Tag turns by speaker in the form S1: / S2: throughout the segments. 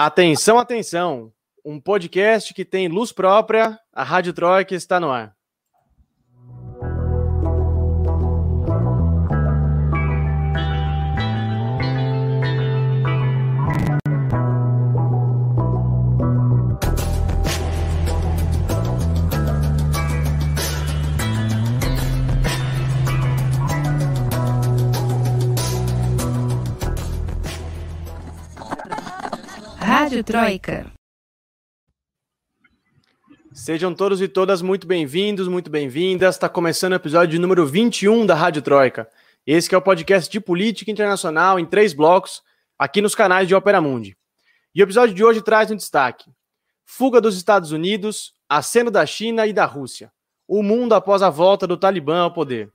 S1: Atenção, atenção! Um podcast que tem luz própria, a Rádio Troika está no ar.
S2: Rádio Troika.
S1: Sejam todos e todas muito bem-vindos, muito bem-vindas. Está começando o episódio número 21 da Rádio Troika. Esse é o podcast de política internacional em três blocos, aqui nos canais de Opera Mundi. E o episódio de hoje traz um destaque: fuga dos Estados Unidos, aceno da China e da Rússia. O mundo após a volta do Talibã ao poder.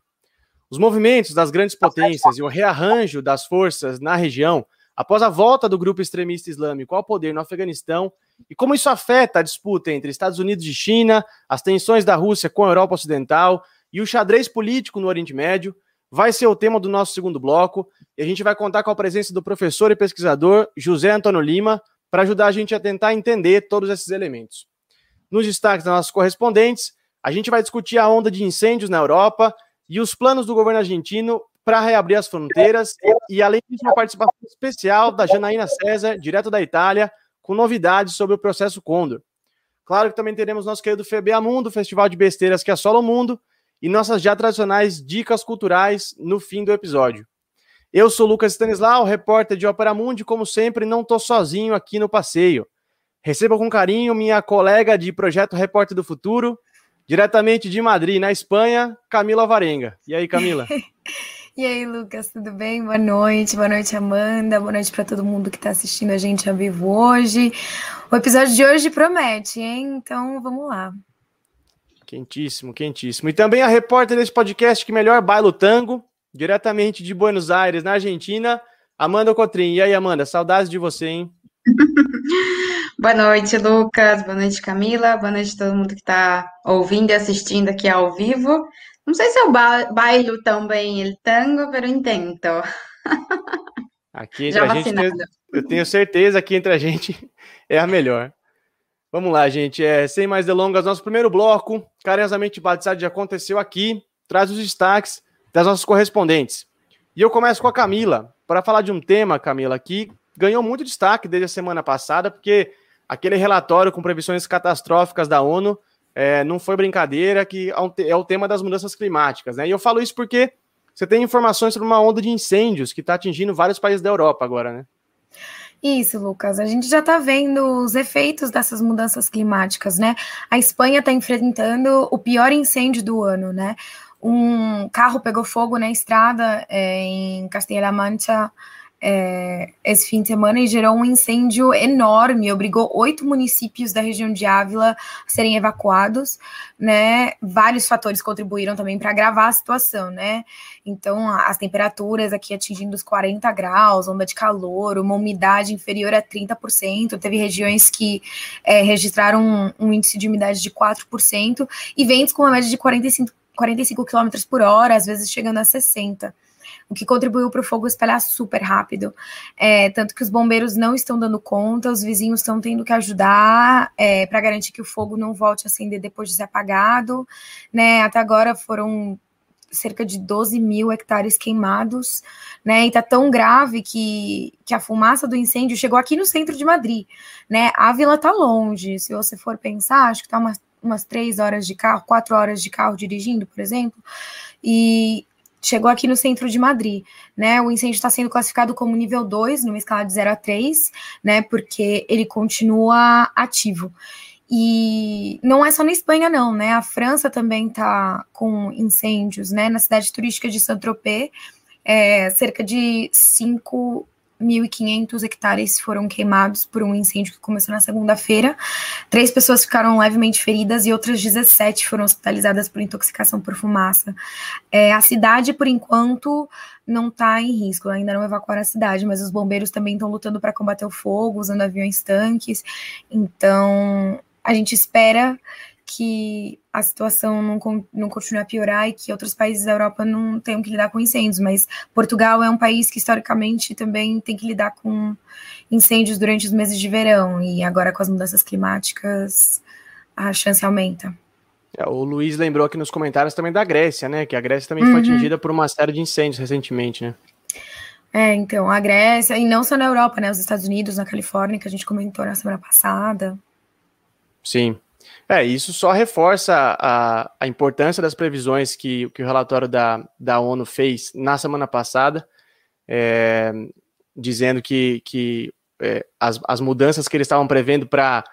S1: Os movimentos das grandes potências e o rearranjo das forças na região após a volta do grupo extremista islâmico ao poder no Afeganistão e como isso afeta a disputa entre Estados Unidos e China, as tensões da Rússia com a Europa Ocidental e o xadrez político no Oriente Médio, vai ser o tema do nosso segundo bloco e a gente vai contar com a presença do professor e pesquisador José Antônio Lima para ajudar a gente a tentar entender todos esses elementos. Nos destaques das nossas correspondentes, a gente vai discutir a onda de incêndios na Europa e os planos do governo argentino para reabrir as fronteiras e, além disso, uma participação especial da Janaína César, direto da Itália, com novidades sobre o processo Condor. Claro que também teremos nosso querido FBA Mundo, festival de besteiras que assola o mundo, e nossas já tradicionais dicas culturais no fim do episódio. Eu sou Lucas Stanislau, repórter de Ópera Mundi, como sempre, não estou sozinho aqui no passeio. Receba com carinho minha colega de projeto Repórter do Futuro, diretamente de Madrid, na Espanha, Camila Varenga. E aí, Camila?
S3: E aí, Lucas, tudo bem? Boa noite, boa noite, Amanda, boa noite para todo mundo que está assistindo a gente ao vivo hoje. O episódio de hoje promete, hein? Então vamos lá.
S1: Quentíssimo, quentíssimo. E também a repórter desse podcast que melhor baila o tango, diretamente de Buenos Aires, na Argentina, Amanda Cotrim. E aí, Amanda, saudades de você, hein?
S4: Boa noite, Lucas. Boa noite, Camila. Boa noite a todo mundo que está ouvindo e assistindo aqui ao vivo. Não sei se eu bailo tão bem o tango, mas intento.
S1: Aqui entre Já a gente, eu tenho certeza que entre a gente é a melhor. Vamos lá, gente. É, sem mais delongas, nosso primeiro bloco, carinhosamente batizado, já aconteceu aqui. Traz os destaques das nossas correspondentes. E eu começo com a Camila, para falar de um tema, Camila, que ganhou muito destaque desde a semana passada, porque aquele relatório com previsões catastróficas da ONU é, não foi brincadeira, que é, é o tema das mudanças climáticas. Né? E eu falo isso porque você tem informações sobre uma onda de incêndios que está atingindo vários países da Europa agora, né?
S3: Isso, Lucas. A gente já está vendo os efeitos dessas mudanças climáticas, né? A Espanha está enfrentando o pior incêndio do ano, né? Um carro pegou fogo na estrada é, em Castilla-La Mancha é, esse fim de semana e gerou um incêndio enorme, obrigou oito municípios da região de Ávila a serem evacuados, né? Vários fatores contribuíram também para agravar a situação, né? Então, as temperaturas aqui atingindo os 40 graus, onda de calor, uma umidade inferior a 30%, teve regiões que é, registraram um, um índice de umidade de 4% e ventos com uma média de 45 45 km por hora, às vezes chegando a 60 o que contribuiu para o fogo espalhar super rápido. É, tanto que os bombeiros não estão dando conta, os vizinhos estão tendo que ajudar é, para garantir que o fogo não volte a acender depois de ser apagado. Né? Até agora foram cerca de 12 mil hectares queimados, né? E tá tão grave que, que a fumaça do incêndio chegou aqui no centro de Madrid, né? A vila tá longe, se você for pensar, acho que tá umas, umas três horas de carro, quatro horas de carro dirigindo, por exemplo. E chegou aqui no centro de Madrid, né? O incêndio está sendo classificado como nível 2, numa escala de 0 a 3, né? Porque ele continua ativo. E não é só na Espanha, não, né? A França também está com incêndios, né? Na cidade turística de Saint-Tropez, é, cerca de 5 1.500 hectares foram queimados por um incêndio que começou na segunda-feira. Três pessoas ficaram levemente feridas e outras 17 foram hospitalizadas por intoxicação por fumaça. É, a cidade, por enquanto, não está em risco, ainda não evacuaram a cidade, mas os bombeiros também estão lutando para combater o fogo, usando aviões tanques. Então, a gente espera que a situação não, não continue a piorar e que outros países da Europa não tenham que lidar com incêndios, mas Portugal é um país que historicamente também tem que lidar com incêndios durante os meses de verão, e agora com as mudanças climáticas a chance aumenta.
S1: É, o Luiz lembrou aqui nos comentários também da Grécia, né? Que a Grécia também uhum. foi atingida por uma série de incêndios recentemente, né?
S3: É, então, a Grécia, e não só na Europa, né? Os Estados Unidos, na Califórnia, que a gente comentou na semana passada.
S1: Sim. É, isso só reforça a, a importância das previsões que, que o relatório da, da ONU fez na semana passada, é, dizendo que, que é, as, as mudanças que eles estavam prevendo para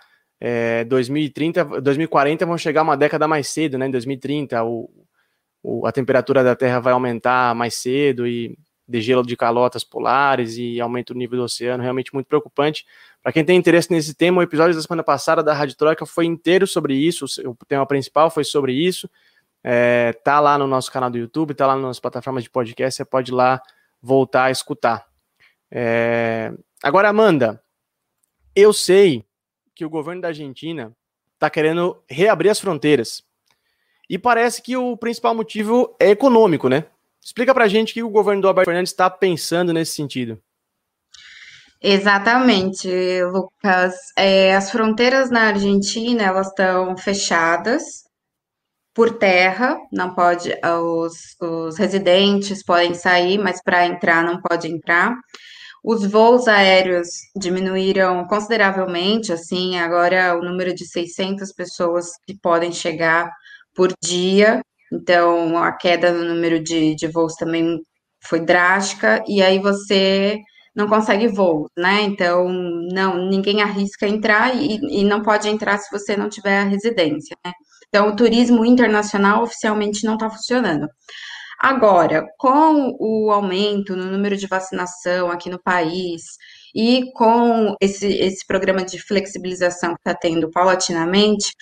S1: é, 2030, 2040 vão chegar uma década mais cedo, né? Em 2030, o, o, a temperatura da Terra vai aumentar mais cedo e degelo de calotas polares e aumento do nível do oceano, realmente muito preocupante. Para quem tem interesse nesse tema, o episódio da semana passada da Rádio Troika foi inteiro sobre isso, o tema principal foi sobre isso. É, tá lá no nosso canal do YouTube, tá lá nas plataformas de podcast, você pode ir lá voltar a escutar. É, agora, Amanda, eu sei que o governo da Argentina está querendo reabrir as fronteiras. E parece que o principal motivo é econômico, né? Explica para a gente o que o governo do Alberto Fernandes está pensando nesse sentido.
S4: Exatamente, Lucas. É, as fronteiras na Argentina elas estão fechadas por terra, não pode os, os residentes podem sair, mas para entrar não pode entrar. Os voos aéreos diminuíram consideravelmente, assim, agora o número de 600 pessoas que podem chegar por dia então, a queda no número de, de voos também foi drástica, e aí você não consegue voo, né? Então, não, ninguém arrisca entrar e, e não pode entrar se você não tiver a residência, né? Então, o turismo internacional oficialmente não está funcionando. Agora, com o aumento no número de vacinação aqui no país e com esse, esse programa de flexibilização que está tendo paulatinamente,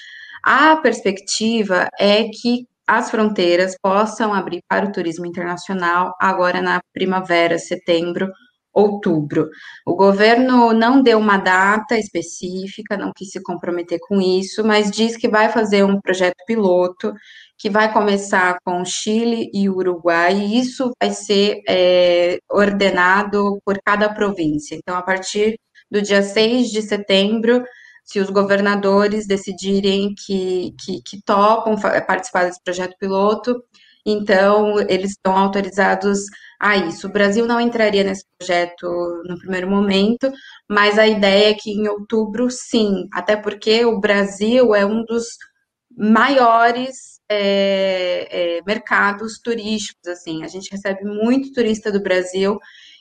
S4: a perspectiva é que as fronteiras possam abrir para o turismo internacional agora na primavera, setembro, outubro. O governo não deu uma data específica, não quis se comprometer com isso, mas diz que vai fazer um projeto piloto que vai começar com Chile e Uruguai, e isso vai ser é, ordenado por cada província. Então, a partir do dia 6 de setembro, se os governadores decidirem que, que, que topam participar desse projeto piloto, então eles estão autorizados a isso. O Brasil não entraria nesse projeto no primeiro momento, mas a ideia é que em outubro, sim, até porque o Brasil é um dos maiores é, é, mercados turísticos, assim, a gente recebe muito turista do Brasil,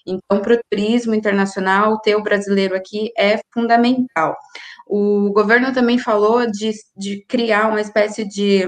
S4: então, para o turismo internacional, ter o brasileiro aqui é fundamental. O governo também falou de, de criar uma espécie de,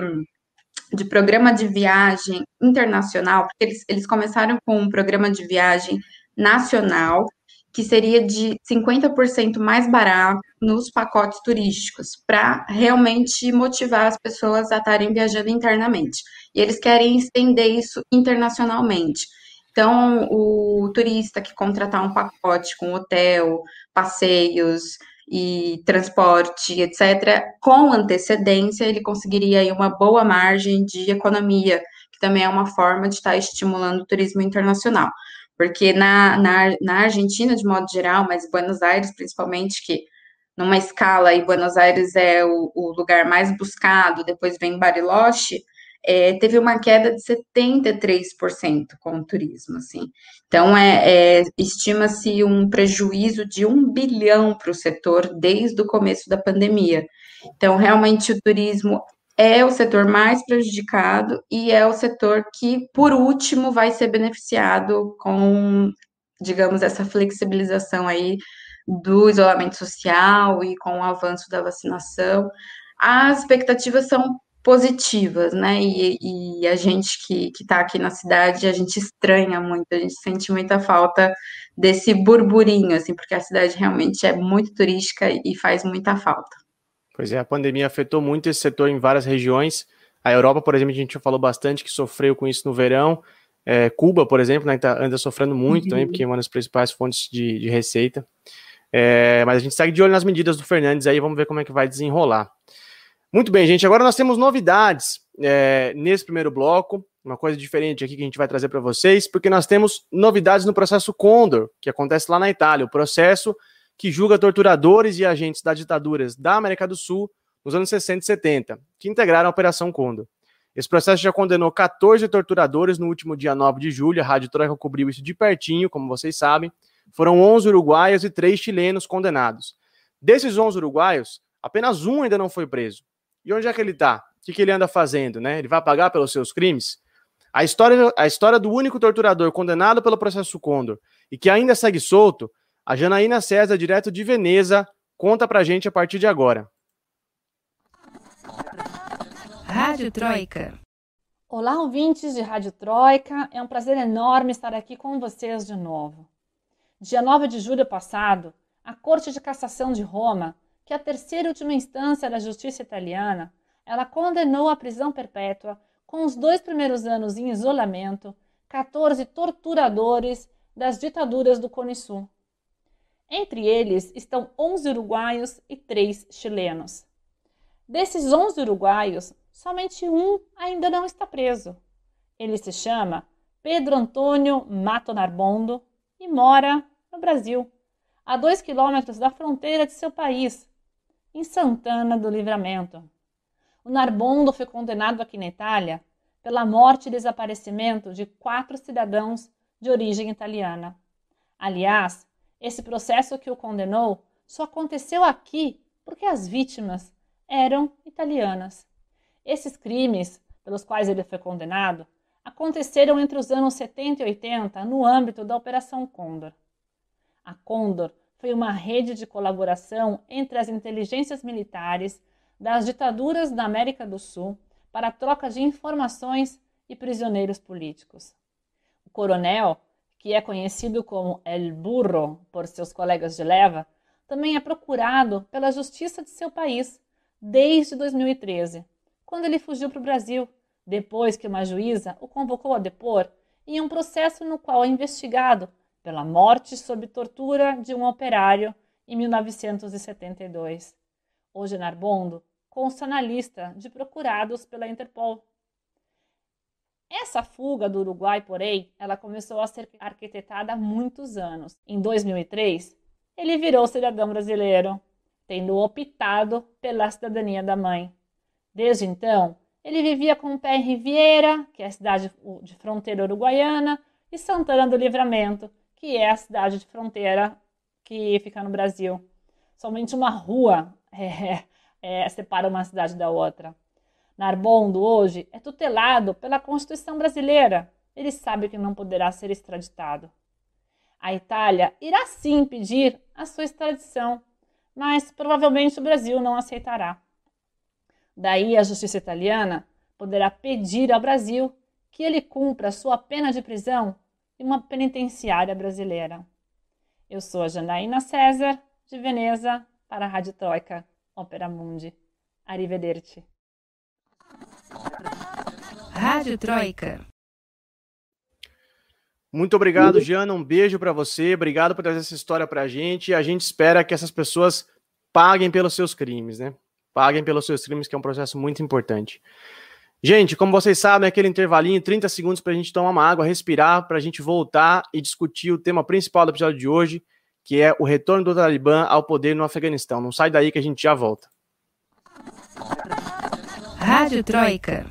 S4: de programa de viagem internacional, porque eles, eles começaram com um programa de viagem nacional, que seria de 50% mais barato nos pacotes turísticos, para realmente motivar as pessoas a estarem viajando internamente. E eles querem estender isso internacionalmente. Então, o turista que contratar um pacote com hotel, passeios, e transporte, etc., com antecedência, ele conseguiria aí uma boa margem de economia, que também é uma forma de estar estimulando o turismo internacional. Porque na, na, na Argentina, de modo geral, mas Buenos Aires, principalmente, que numa escala, e Buenos Aires é o, o lugar mais buscado, depois vem Bariloche, é, teve uma queda de 73% com o turismo, assim. Então, é, é estima-se um prejuízo de um bilhão para o setor desde o começo da pandemia. Então, realmente, o turismo é o setor mais prejudicado e é o setor que, por último, vai ser beneficiado com, digamos, essa flexibilização aí do isolamento social e com o avanço da vacinação. As expectativas são positivas, né? E, e a gente que está aqui na cidade, a gente estranha muito, a gente sente muita falta desse burburinho, assim, porque a cidade realmente é muito turística e faz muita falta.
S1: Pois é, a pandemia afetou muito esse setor em várias regiões. A Europa, por exemplo, a gente já falou bastante que sofreu com isso no verão. É, Cuba, por exemplo, né, tá, anda sofrendo muito uhum. também, porque é uma das principais fontes de, de receita. É, mas a gente segue de olho nas medidas do Fernandes aí, vamos ver como é que vai desenrolar. Muito bem, gente. Agora nós temos novidades é, nesse primeiro bloco. Uma coisa diferente aqui que a gente vai trazer para vocês, porque nós temos novidades no processo Condor, que acontece lá na Itália. O processo que julga torturadores e agentes das ditaduras da América do Sul nos anos 60 e 70, que integraram a Operação Condor. Esse processo já condenou 14 torturadores no último dia 9 de julho. A Rádio Troika cobriu isso de pertinho, como vocês sabem. Foram 11 uruguaios e 3 chilenos condenados. Desses 11 uruguaios, apenas um ainda não foi preso. E onde é que ele está? O que, que ele anda fazendo? Né? Ele vai pagar pelos seus crimes? A história, a história do único torturador condenado pelo processo Condor e que ainda segue solto, a Janaína César, direto de Veneza, conta pra gente a partir de agora.
S2: Rádio Troika. Olá, ouvintes de Rádio Troika. É um prazer enorme estar aqui com vocês de novo. Dia 9 de julho passado, a Corte de Cassação de Roma, que a terceira e última instância da justiça italiana, ela condenou à prisão perpétua, com os dois primeiros anos em isolamento, 14 torturadores das ditaduras do Cone Sul. Entre eles estão 11 uruguaios e 3 chilenos. Desses 11 uruguaios, somente um ainda não está preso. Ele se chama Pedro Antônio Mato Narbondo e mora no Brasil, a dois quilômetros da fronteira de seu país, em Santana do Livramento. O Narbondo foi condenado aqui na Itália pela morte e desaparecimento de quatro cidadãos de origem italiana. Aliás, esse processo que o condenou só aconteceu aqui porque as vítimas eram italianas. Esses crimes, pelos quais ele foi condenado, aconteceram entre os anos 70 e 80 no âmbito da Operação Condor. A Condor foi uma rede de colaboração entre as inteligências militares das ditaduras da América do Sul para troca de informações e prisioneiros políticos. O coronel, que é conhecido como El Burro por seus colegas de leva, também é procurado pela justiça de seu país desde 2013, quando ele fugiu para o Brasil, depois que uma juíza o convocou a depor em um processo no qual é investigado pela morte sob tortura de um operário em 1972. Hoje, Narbondo consta na lista de procurados pela Interpol. Essa fuga do Uruguai, porém, ela começou a ser arquitetada há muitos anos. Em 2003, ele virou cidadão brasileiro tendo optado pela cidadania da mãe. Desde então, ele vivia com o pé em Riviera, que é a cidade de fronteira uruguaiana, e Santana do Livramento, que é a cidade de fronteira que fica no Brasil. Somente uma rua é, é, separa uma cidade da outra. Narbondo, hoje, é tutelado pela Constituição brasileira. Ele sabe que não poderá ser extraditado. A Itália irá sim pedir a sua extradição, mas provavelmente o Brasil não aceitará. Daí a justiça italiana poderá pedir ao Brasil que ele cumpra sua pena de prisão em uma penitenciária brasileira. Eu sou a Janaína César, de Veneza, para a Rádio Troika, Opera Mundi. Arrivederci.
S5: Rádio Troika.
S1: Muito obrigado, Jana. Um beijo para você. Obrigado por trazer essa história para a gente. A gente espera que essas pessoas paguem pelos seus crimes, né? Paguem pelos seus crimes, que é um processo muito importante. Gente, como vocês sabem, aquele intervalinho, 30 segundos para a gente tomar uma água, respirar, para a gente voltar e discutir o tema principal do episódio de hoje, que é o retorno do Talibã ao poder no Afeganistão. Não sai daí que a gente já volta.
S5: Rádio Troika.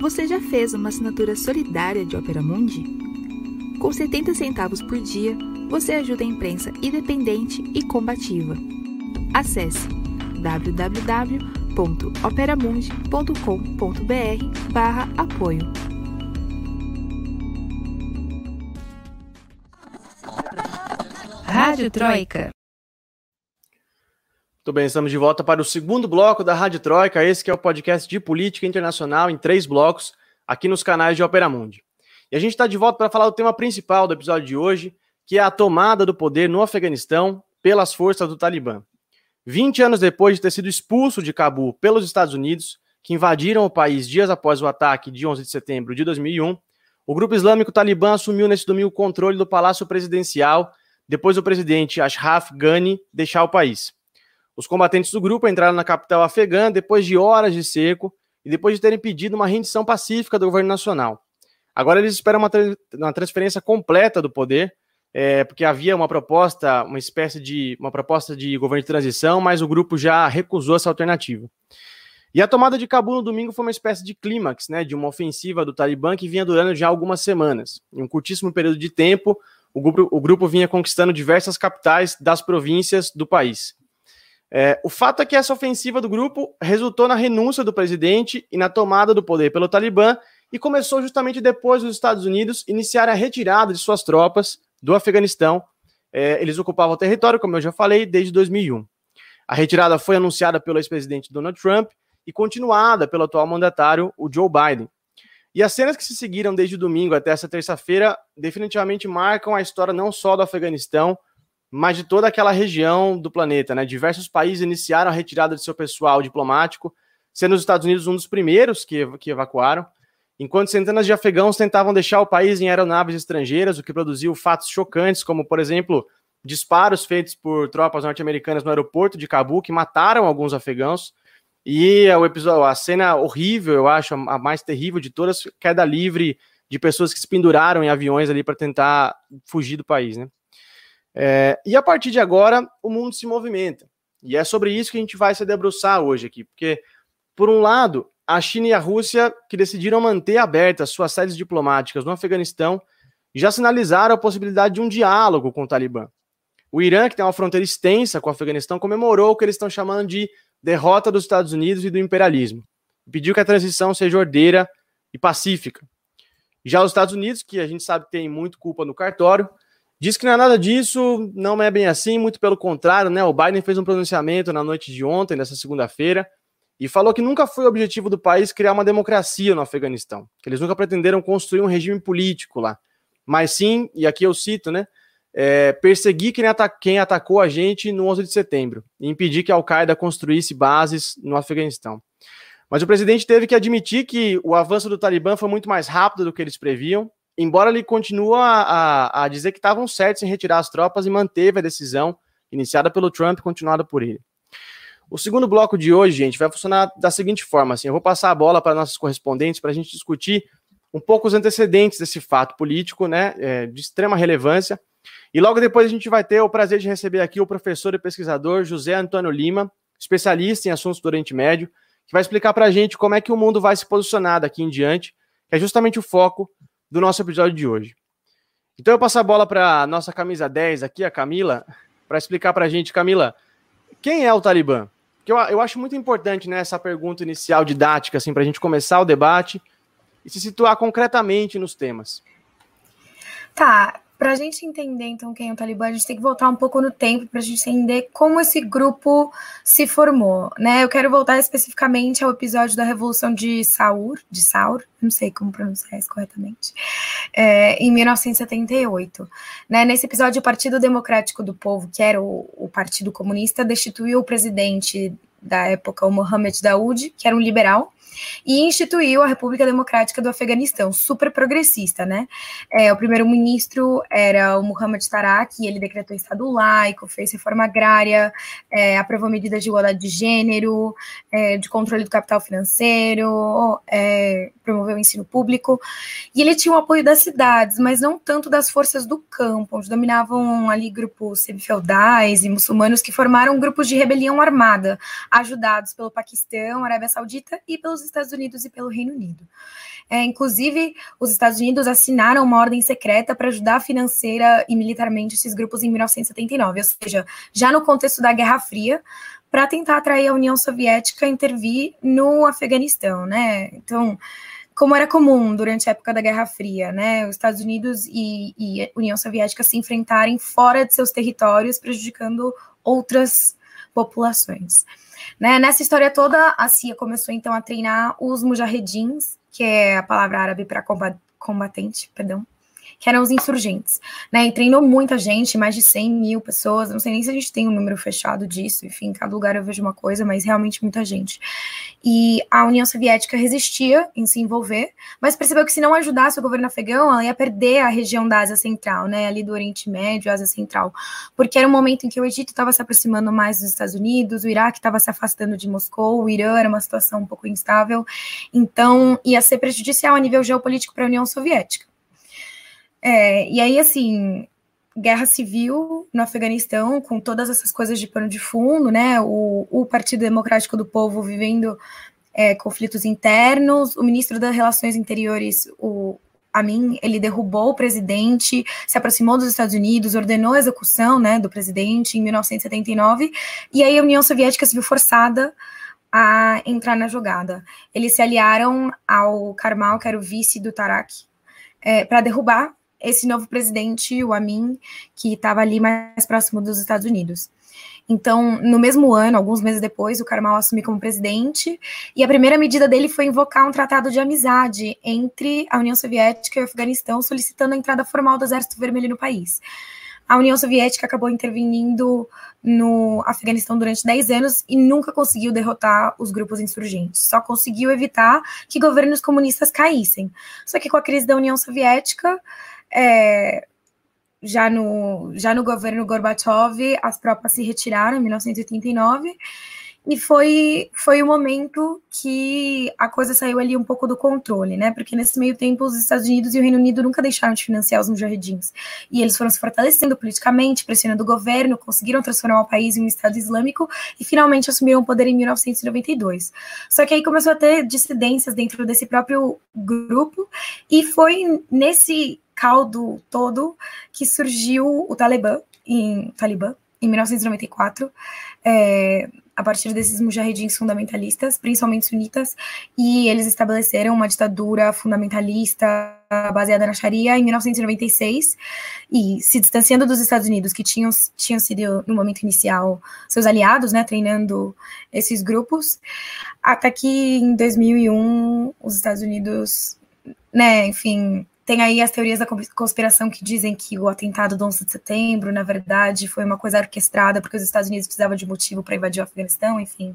S5: Você já fez uma assinatura solidária de Opera Mundi? Com 70 centavos por dia, você ajuda a imprensa independente e combativa. Acesse www.operamundi.com.br apoio.
S2: Rádio Troika.
S1: Muito bem, estamos de volta para o segundo bloco da Rádio Troika, esse que é o podcast de política internacional em três blocos, aqui nos canais de Opera Mundi. E a gente está de volta para falar do tema principal do episódio de hoje, que é a tomada do poder no Afeganistão pelas forças do Talibã. 20 anos depois de ter sido expulso de Cabul pelos Estados Unidos, que invadiram o país dias após o ataque de 11 de setembro de 2001, o grupo islâmico Talibã assumiu nesse domingo o controle do Palácio Presidencial depois do presidente Ashraf Ghani deixar o país. Os combatentes do grupo entraram na capital afegã depois de horas de cerco e depois de terem pedido uma rendição pacífica do governo nacional. Agora eles esperam uma transferência completa do poder, é, porque havia uma proposta, uma espécie de uma proposta de governo de transição, mas o grupo já recusou essa alternativa. E a tomada de Cabul no domingo foi uma espécie de clímax, né, de uma ofensiva do Talibã que vinha durando já algumas semanas. Em um curtíssimo período de tempo, o grupo, o grupo vinha conquistando diversas capitais das províncias do país. É, o fato é que essa ofensiva do grupo resultou na renúncia do presidente e na tomada do poder pelo Talibã e começou justamente depois dos Estados Unidos iniciar a retirada de suas tropas do Afeganistão. É, eles ocupavam o território, como eu já falei, desde 2001. A retirada foi anunciada pelo ex-presidente Donald Trump e continuada pelo atual mandatário, o Joe Biden. E as cenas que se seguiram desde domingo até essa terça-feira definitivamente marcam a história não só do Afeganistão, mas de toda aquela região do planeta. Né? Diversos países iniciaram a retirada de seu pessoal diplomático, sendo os Estados Unidos um dos primeiros que, que evacuaram, enquanto centenas de afegãos tentavam deixar o país em aeronaves estrangeiras, o que produziu fatos chocantes, como, por exemplo, disparos feitos por tropas norte-americanas no aeroporto de Cabul, que mataram alguns afegãos. E o episódio, a cena horrível, eu acho, a mais terrível de todas, queda livre de pessoas que se penduraram em aviões ali para tentar fugir do país, né? É, e a partir de agora, o mundo se movimenta. E é sobre isso que a gente vai se debruçar hoje aqui, porque, por um lado, a China e a Rússia, que decidiram manter abertas suas sedes diplomáticas no Afeganistão, já sinalizaram a possibilidade de um diálogo com o Talibã. O Irã, que tem uma fronteira extensa com o Afeganistão, comemorou o que eles estão chamando de derrota dos Estados Unidos e do imperialismo. Pediu que a transição seja ordeira e pacífica. Já os Estados Unidos, que a gente sabe que tem muito culpa no cartório, diz que não é nada disso, não é bem assim, muito pelo contrário, né? O Biden fez um pronunciamento na noite de ontem, nessa segunda-feira, e falou que nunca foi o objetivo do país criar uma democracia no Afeganistão, que eles nunca pretenderam construir um regime político lá, mas sim, e aqui eu cito, né? é, perseguir quem, ataca, quem, atacou a gente no 11 de setembro e impedir que a Al-Qaeda construísse bases no Afeganistão. Mas o presidente teve que admitir que o avanço do Talibã foi muito mais rápido do que eles previam, embora ele continue a, a dizer que estavam certos em retirar as tropas e manteve a decisão iniciada pelo Trump e continuada por ele. O segundo bloco de hoje, gente, vai funcionar da seguinte forma: assim, eu vou passar a bola para nossos correspondentes para a gente discutir um pouco os antecedentes desse fato político, né, é, de extrema relevância e logo depois a gente vai ter o prazer de receber aqui o professor e pesquisador José Antônio Lima, especialista em assuntos do Oriente Médio, que vai explicar para a gente como é que o mundo vai se posicionar daqui em diante, que é justamente o foco do nosso episódio de hoje. Então eu passo a bola para a nossa camisa 10 aqui, a Camila, para explicar para a gente, Camila, quem é o Talibã? Que eu, eu acho muito importante né, essa pergunta inicial didática, assim, para a gente começar o debate e se situar concretamente nos temas.
S3: Tá, para a gente entender, então, quem é o Talibã, a gente tem que voltar um pouco no tempo para a gente entender como esse grupo se formou, né? Eu quero voltar especificamente ao episódio da Revolução de Saur, de Saur, não sei como pronunciar isso corretamente, é, em 1978. Né? Nesse episódio, o Partido Democrático do Povo, que era o, o Partido Comunista, destituiu o presidente da época, o Mohamed Daoud, que era um liberal, e instituiu a República Democrática do Afeganistão, super progressista, né? É, o primeiro-ministro era o Muhammad Tarak, e ele decretou Estado laico, fez reforma agrária, é, aprovou medidas de igualdade de gênero, é, de controle do capital financeiro, é, promoveu o ensino público, e ele tinha o apoio das cidades, mas não tanto das forças do campo, onde dominavam ali grupos semifeudais e muçulmanos que formaram grupos de rebelião armada, ajudados pelo Paquistão, Arábia Saudita e pelos Estados Unidos e pelo Reino Unido. É, inclusive, os Estados Unidos assinaram uma ordem secreta para ajudar financeira e militarmente esses grupos em 1979, ou seja, já no contexto da Guerra Fria, para tentar atrair a União Soviética a intervir no Afeganistão, né? Então, como era comum durante a época da Guerra Fria, né? Os Estados Unidos e, e União Soviética se enfrentarem fora de seus territórios, prejudicando outras populações. Né? Nessa história toda, a CIA começou então a treinar os mujahedins, que é a palavra árabe para combatente, perdão, que eram os insurgentes, né? E treinou muita gente, mais de 100 mil pessoas. Não sei nem se a gente tem um número fechado disso. Enfim, cada lugar eu vejo uma coisa, mas realmente muita gente. E a União Soviética resistia em se envolver, mas percebeu que se não ajudasse o governo afegão, ela ia perder a região da Ásia Central, né? Ali do Oriente Médio, Ásia Central, porque era um momento em que o Egito estava se aproximando mais dos Estados Unidos, o Iraque estava se afastando de Moscou, o Irã era uma situação um pouco instável, então ia ser prejudicial a nível geopolítico para a União Soviética. É, e aí, assim, guerra civil no Afeganistão, com todas essas coisas de pano de fundo, né? O, o Partido Democrático do Povo vivendo é, conflitos internos, o ministro das Relações Interiores, o Amin, ele derrubou o presidente, se aproximou dos Estados Unidos, ordenou a execução né, do presidente em 1979, e aí a União Soviética se viu forçada a entrar na jogada. Eles se aliaram ao Karmal, que era o vice do Tarak, é, para derrubar esse novo presidente, o Amin, que estava ali mais próximo dos Estados Unidos. Então, no mesmo ano, alguns meses depois, o Karmal assumiu como presidente, e a primeira medida dele foi invocar um tratado de amizade entre a União Soviética e o Afeganistão, solicitando a entrada formal do Exército Vermelho no país. A União Soviética acabou intervindo no Afeganistão durante 10 anos e nunca conseguiu derrotar os grupos insurgentes, só conseguiu evitar que governos comunistas caíssem. Só que com a crise da União Soviética, é, já no, já no governo Gorbachev, as tropas se retiraram em 1989, e foi, foi o momento que a coisa saiu ali um pouco do controle, né? Porque nesse meio tempo os Estados Unidos e o Reino Unido nunca deixaram de financiar os mujahedins. E eles foram se fortalecendo politicamente, pressionando o governo, conseguiram transformar o país em um Estado Islâmico e finalmente assumiram o poder em 1992. Só que aí começou a ter dissidências dentro desse próprio grupo, e foi nesse caldo todo que surgiu o Talibã em, Talibã, em 1994, é, a partir desses mujahedins fundamentalistas, principalmente sunitas, e eles estabeleceram uma ditadura fundamentalista baseada na Sharia em 1996, e se distanciando dos Estados Unidos, que tinham, tinham sido, no momento inicial, seus aliados, né, treinando esses grupos, até que em 2001 os Estados Unidos, né, enfim, tem aí as teorias da conspiração que dizem que o atentado do 11 de setembro, na verdade, foi uma coisa orquestrada porque os Estados Unidos precisavam de motivo para invadir o Afeganistão, enfim.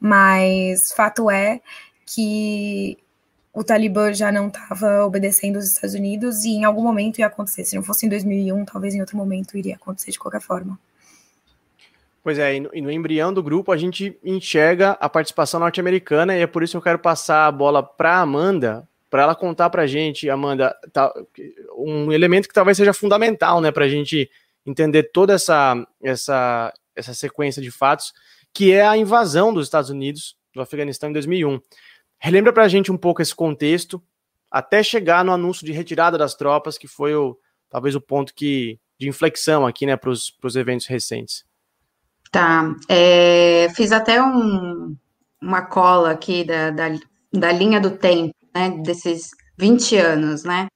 S3: Mas fato é que o Talibã já não estava obedecendo os Estados Unidos e em algum momento ia acontecer. Se não fosse em 2001, talvez em outro momento iria acontecer de qualquer forma.
S1: Pois é, e no, embrião do grupo a gente enxerga a participação norte-americana e é por isso que eu quero passar a bola para Amanda para ela contar para a gente, Amanda, tá, um elemento que talvez seja fundamental, né, para a gente entender toda essa, essa, essa sequência de fatos, que é a invasão dos Estados Unidos do Afeganistão em 2001. Relembra para a gente um pouco esse contexto, até chegar no anúncio de retirada das tropas, que foi o, talvez o ponto que, de inflexão aqui, né, para os eventos recentes.
S4: Tá, é, fiz até um, uma cola aqui da, da, da linha do tempo né, desses 20 anos, né?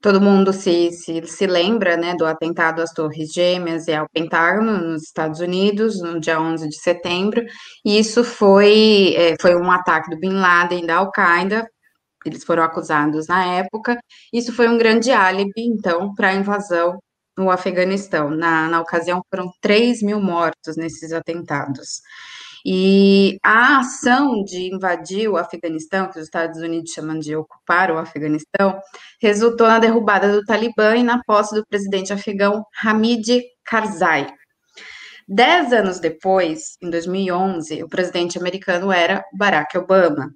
S4: Todo mundo se, se, se lembra, né, do atentado às Torres Gêmeas e ao Pentágono nos Estados Unidos, no dia 11 de setembro, e isso foi, é, foi um ataque do Bin Laden, da Al-Qaeda, eles foram acusados na época, isso foi um grande álibi, então, para a invasão no Afeganistão. Na, na ocasião, foram 3 mil mortos nesses atentados. E a ação de invadir o Afeganistão, que os Estados Unidos chamam de ocupar o Afeganistão, resultou na derrubada do Talibã e na posse do presidente afegão Hamid Karzai. Dez anos depois, em 2011, o presidente americano era Barack Obama.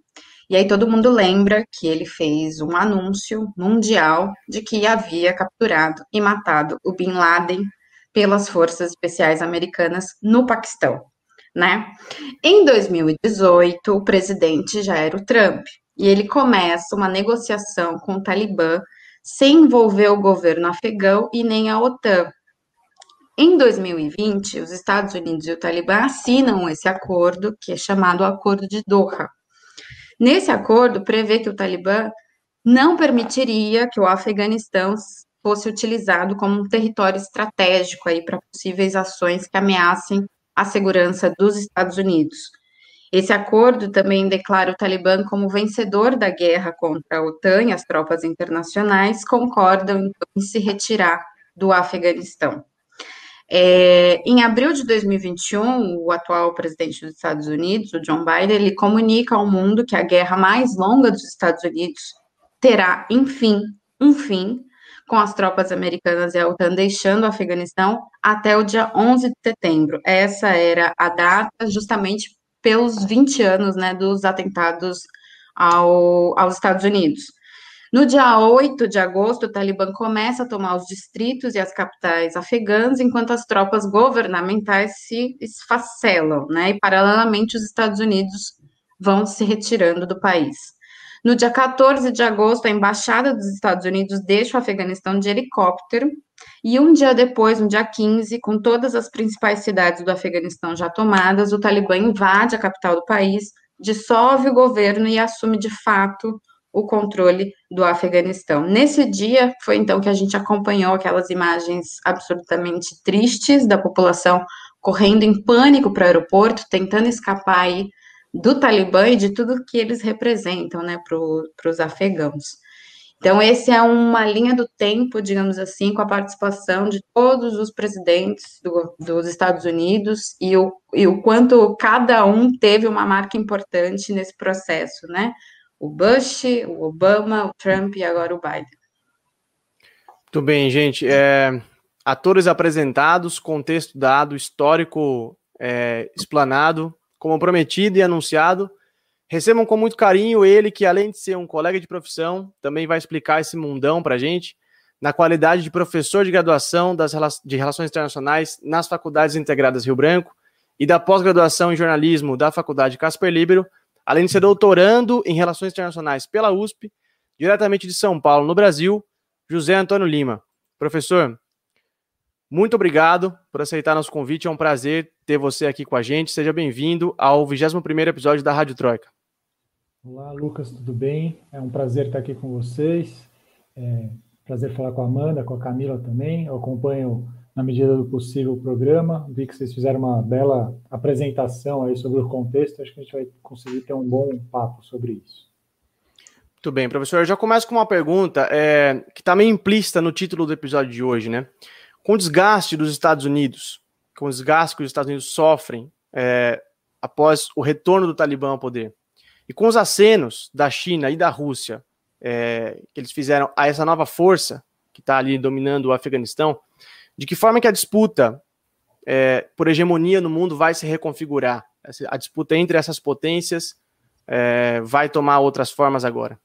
S4: E aí todo mundo lembra que ele fez um anúncio mundial de que havia capturado e matado o Bin Laden pelas forças especiais americanas no Paquistão né? Em 2018, o presidente já era o Trump, e ele começa uma negociação com o Talibã sem envolver o governo afegão e nem a OTAN. Em 2020, os Estados Unidos e o Talibã assinam esse acordo, que é chamado Acordo de Doha. Nesse acordo, prevê que o Talibã não permitiria que o Afeganistão fosse utilizado como um território estratégico aí para possíveis ações que ameacem a segurança dos Estados Unidos. Esse acordo também declara o Talibã como vencedor da guerra contra a OTAN e as tropas internacionais concordam então, em se retirar do Afeganistão. É, em abril de 2021, o atual presidente dos Estados Unidos, o John Biden, ele comunica ao mundo que a guerra mais longa dos Estados Unidos terá, enfim, um fim, com as tropas americanas e a OTAN deixando o Afeganistão até o dia 11 de setembro. Essa era a data justamente pelos 20 anos né, dos atentados ao, aos Estados Unidos. No dia 8 de agosto, o Talibã começa a tomar os distritos e as capitais afegãs, enquanto as tropas governamentais se esfacelam, né? E, paralelamente, os Estados Unidos vão se retirando do país. No dia 14 de agosto, a embaixada dos Estados Unidos deixa o Afeganistão de helicóptero, e um dia depois, no dia 15, com todas as principais cidades do Afeganistão já tomadas, o Talibã invade a capital do país, dissolve o governo e assume de fato o controle do Afeganistão. Nesse dia foi então que a gente acompanhou aquelas imagens absolutamente tristes da população correndo em pânico para o aeroporto, tentando escapar aí do Talibã e de tudo que eles representam, né, para os afegãos. Então, esse é uma linha do tempo, digamos assim, com a participação de todos os presidentes do, dos Estados Unidos e o, e o quanto cada um teve uma marca importante nesse processo, né? o Bush, o Obama, o Trump e agora o Biden.
S1: Muito bem, gente. É, atores apresentados, contexto dado, histórico é, explanado, como prometido e anunciado. Recebam com muito carinho ele, que além de ser um colega de profissão, também vai explicar esse mundão para gente, na qualidade de professor de graduação das, de Relações Internacionais nas Faculdades Integradas Rio Branco e da pós-graduação em jornalismo da Faculdade Casper Libero além de ser doutorando em Relações Internacionais pela USP, diretamente de São Paulo, no Brasil, José Antônio Lima. Professor, muito obrigado por aceitar nosso convite. É um prazer ter você aqui com a gente. Seja bem-vindo ao 21º episódio da Rádio Troika.
S6: Olá, Lucas, tudo bem? É um prazer estar aqui com vocês. É prazer falar com a Amanda, com a Camila também. Eu acompanho na medida do possível, o programa. Vi que vocês fizeram uma bela apresentação aí sobre o contexto. Acho que a gente vai conseguir ter um bom papo sobre isso.
S1: Muito bem, professor. Eu já começo com uma pergunta é, que está meio implícita no título do episódio de hoje, né? Com o desgaste dos Estados Unidos, com o desgaste que os Estados Unidos sofrem é, após o retorno do Talibã ao poder, e com os acenos da China e da Rússia é, que eles fizeram a essa nova força que está ali dominando o Afeganistão, de que forma que a disputa é, por hegemonia no mundo vai se reconfigurar? A disputa entre essas potências é, vai tomar outras formas agora?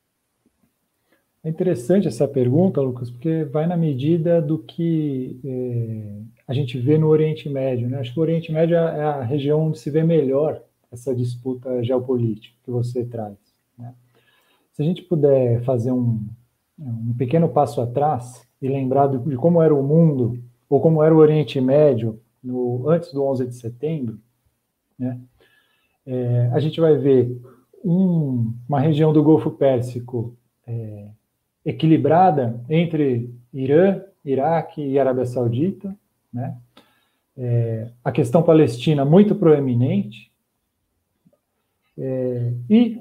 S6: É interessante essa pergunta, Lucas, porque vai na medida do que é, a gente vê no Oriente Médio. Né? Acho que o Oriente Médio é a região onde se vê melhor essa disputa geopolítica que você traz. Né? Se a gente puder fazer um, um pequeno passo atrás e lembrar de como era o mundo ou como era o Oriente Médio no, antes do 11 de setembro, né, é, a gente vai ver um, uma região do Golfo Pérsico é, equilibrada entre Irã, Iraque e Arábia Saudita, né, é, a questão palestina muito proeminente, é, e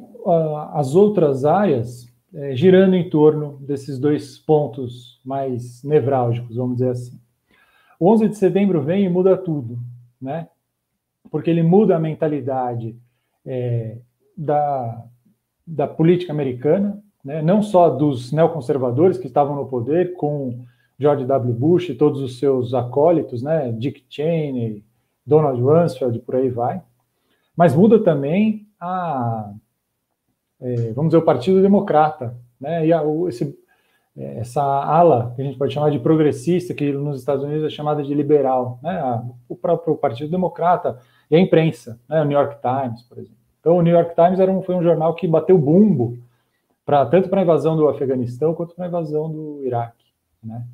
S6: as outras áreas é, girando em torno desses dois pontos mais nevrálgicos, vamos dizer assim. O 11 de setembro vem e muda tudo, né? Porque ele muda a mentalidade é, da, da política americana, né? não só dos neoconservadores que estavam no poder, com George W. Bush e todos os seus acólitos, né? Dick Cheney, Donald Rumsfeld, por aí vai, mas muda também a, é, vamos dizer, o Partido Democrata, né? E a, esse é, essa ala, que a gente pode chamar de progressista, que nos Estados Unidos é chamada de liberal, né? o próprio Partido Democrata e a imprensa, né? o New York Times, por exemplo. Então, o New York Times era um, foi um jornal que bateu bumbo para tanto para a invasão do Afeganistão quanto para a invasão do Iraque. Né?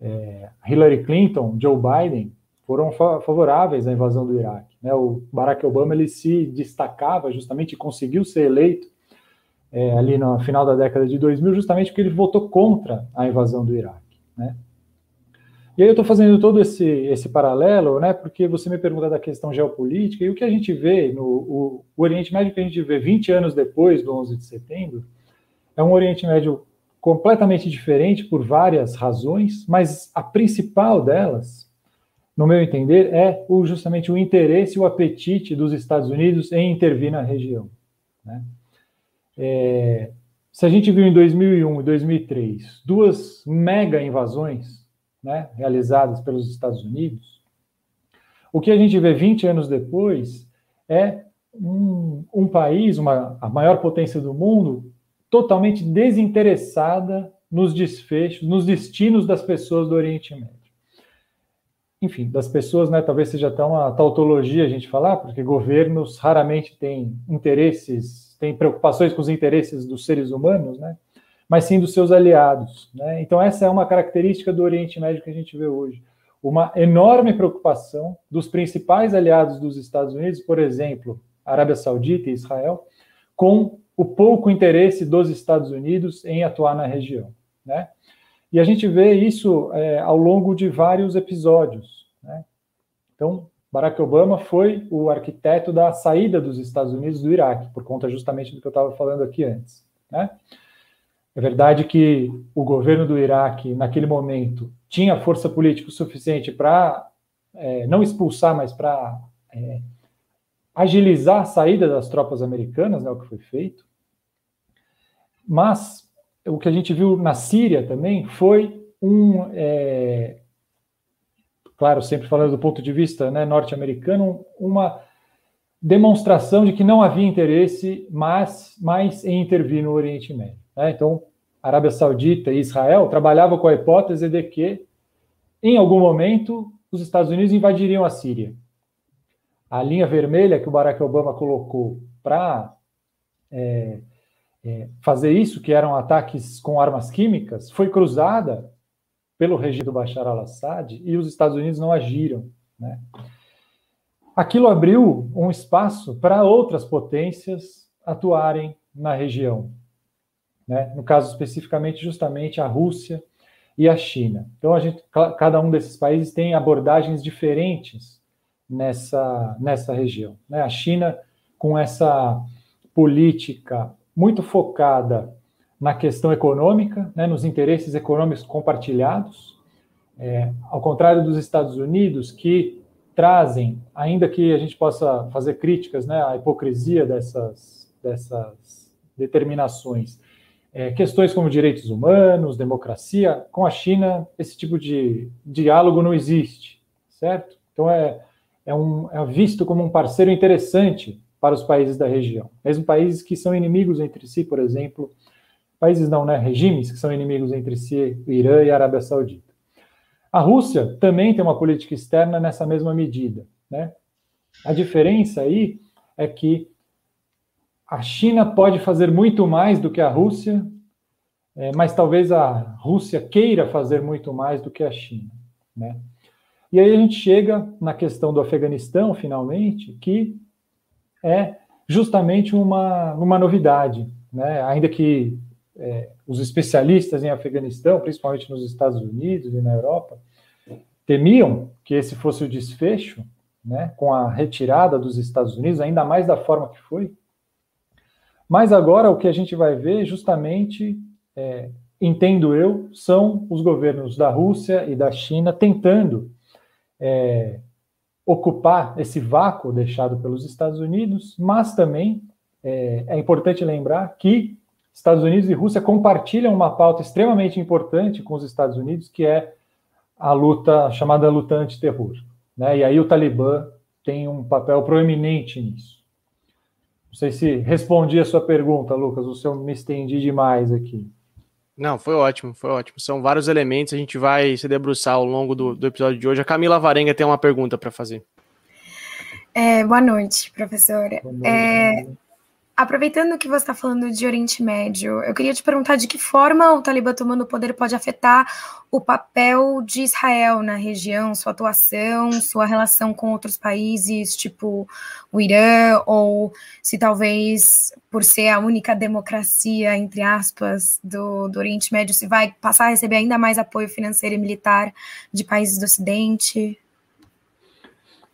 S6: É, Hillary Clinton, Joe Biden foram fa favoráveis à invasão do Iraque. Né? O Barack Obama ele se destacava justamente conseguiu ser eleito é, ali no final da década de 2000, justamente porque ele votou contra a invasão do Iraque. Né? E aí eu estou fazendo todo esse, esse paralelo, né, porque você me pergunta da questão geopolítica, e o que a gente vê no o, o Oriente Médio que a gente vê 20 anos depois do 11 de setembro, é um Oriente Médio completamente diferente por várias razões, mas a principal delas, no meu entender, é o, justamente o interesse e o apetite dos Estados Unidos em intervir na região. Né? É, se a gente viu em 2001 e 2003 duas mega invasões né, realizadas pelos Estados Unidos, o que a gente vê 20 anos depois é um, um país, uma, a maior potência do mundo, totalmente desinteressada nos desfechos, nos destinos das pessoas do Oriente Médio. Enfim, das pessoas, né, talvez seja até uma tautologia a gente falar, porque governos raramente têm interesses, têm preocupações com os interesses dos seres humanos, né? mas sim dos seus aliados. Né? Então, essa é uma característica do Oriente Médio que a gente vê hoje. Uma enorme preocupação dos principais aliados dos Estados Unidos, por exemplo, Arábia Saudita e Israel, com o pouco interesse dos Estados Unidos em atuar na região. Né? E a gente vê isso é, ao longo de vários episódios. Né? Então, Barack Obama foi o arquiteto da saída dos Estados Unidos do Iraque, por conta justamente do que eu estava falando aqui antes. Né? É verdade que o governo do Iraque, naquele momento, tinha força política suficiente para é, não expulsar, mas para é, agilizar a saída das tropas americanas, né, o que foi feito. Mas o que a gente viu na Síria também foi um, é, claro, sempre falando do ponto de vista né, norte-americano, uma demonstração de que não havia interesse mais, mais em intervir no Oriente Médio. Né? Então, Arábia Saudita e Israel trabalhavam com a hipótese de que, em algum momento, os Estados Unidos invadiriam a Síria. A linha vermelha que o Barack Obama colocou para é, é, fazer isso, que eram ataques com armas químicas, foi cruzada pelo regime do Bashar al-Assad e os Estados Unidos não agiram. Né? Aquilo abriu um espaço para outras potências atuarem na região né? no caso especificamente justamente a Rússia e a China. Então a gente, cada um desses países tem abordagens diferentes nessa nessa região. Né? A China com essa política muito focada na questão econômica, né, nos interesses econômicos compartilhados, é, ao contrário dos Estados Unidos que trazem, ainda que a gente possa fazer críticas, né, à hipocrisia dessas dessas determinações, é, questões como direitos humanos, democracia, com a China esse tipo de diálogo não existe, certo? Então é, é, um, é visto como um parceiro interessante para os países da região, mesmo países que são inimigos entre si, por exemplo, países não, né, regimes que são inimigos entre si, o Irã e a Arábia Saudita. A Rússia também tem uma política externa nessa mesma medida, né? A diferença aí é que a China pode fazer muito mais do que a Rússia, é, mas talvez a Rússia queira fazer muito mais do que a China. Né? E aí a gente chega na questão do Afeganistão, finalmente, que é justamente uma, uma novidade. Né? Ainda que é, os especialistas em Afeganistão, principalmente nos Estados Unidos e na Europa, temiam que esse fosse o desfecho, né, com a retirada dos Estados Unidos, ainda mais da forma que foi, mas agora o que a gente vai ver, justamente, é, entendo eu, são os governos da Rússia e da China tentando é, ocupar esse vácuo deixado pelos Estados Unidos, mas também é, é importante lembrar que Estados Unidos e Rússia compartilham uma pauta extremamente importante com os Estados Unidos, que é a luta chamada luta antiterror. Né? E aí o Talibã tem um papel proeminente nisso. Não sei se respondi a sua pergunta, Lucas, ou se eu me estendi demais aqui.
S1: Não, foi ótimo, foi ótimo. São vários elementos, a gente vai se debruçar ao longo do, do episódio de hoje. A Camila Varenga tem uma pergunta para fazer.
S3: É, boa noite, professora. Boa noite, é, Aproveitando que você está falando de Oriente Médio, eu queria te perguntar de que forma o Talibã tomando o poder pode afetar o papel de Israel na região, sua atuação, sua relação com outros países, tipo o Irã, ou se talvez, por ser a única democracia, entre aspas, do, do Oriente Médio, se vai passar a receber ainda mais apoio financeiro e militar de países do Ocidente?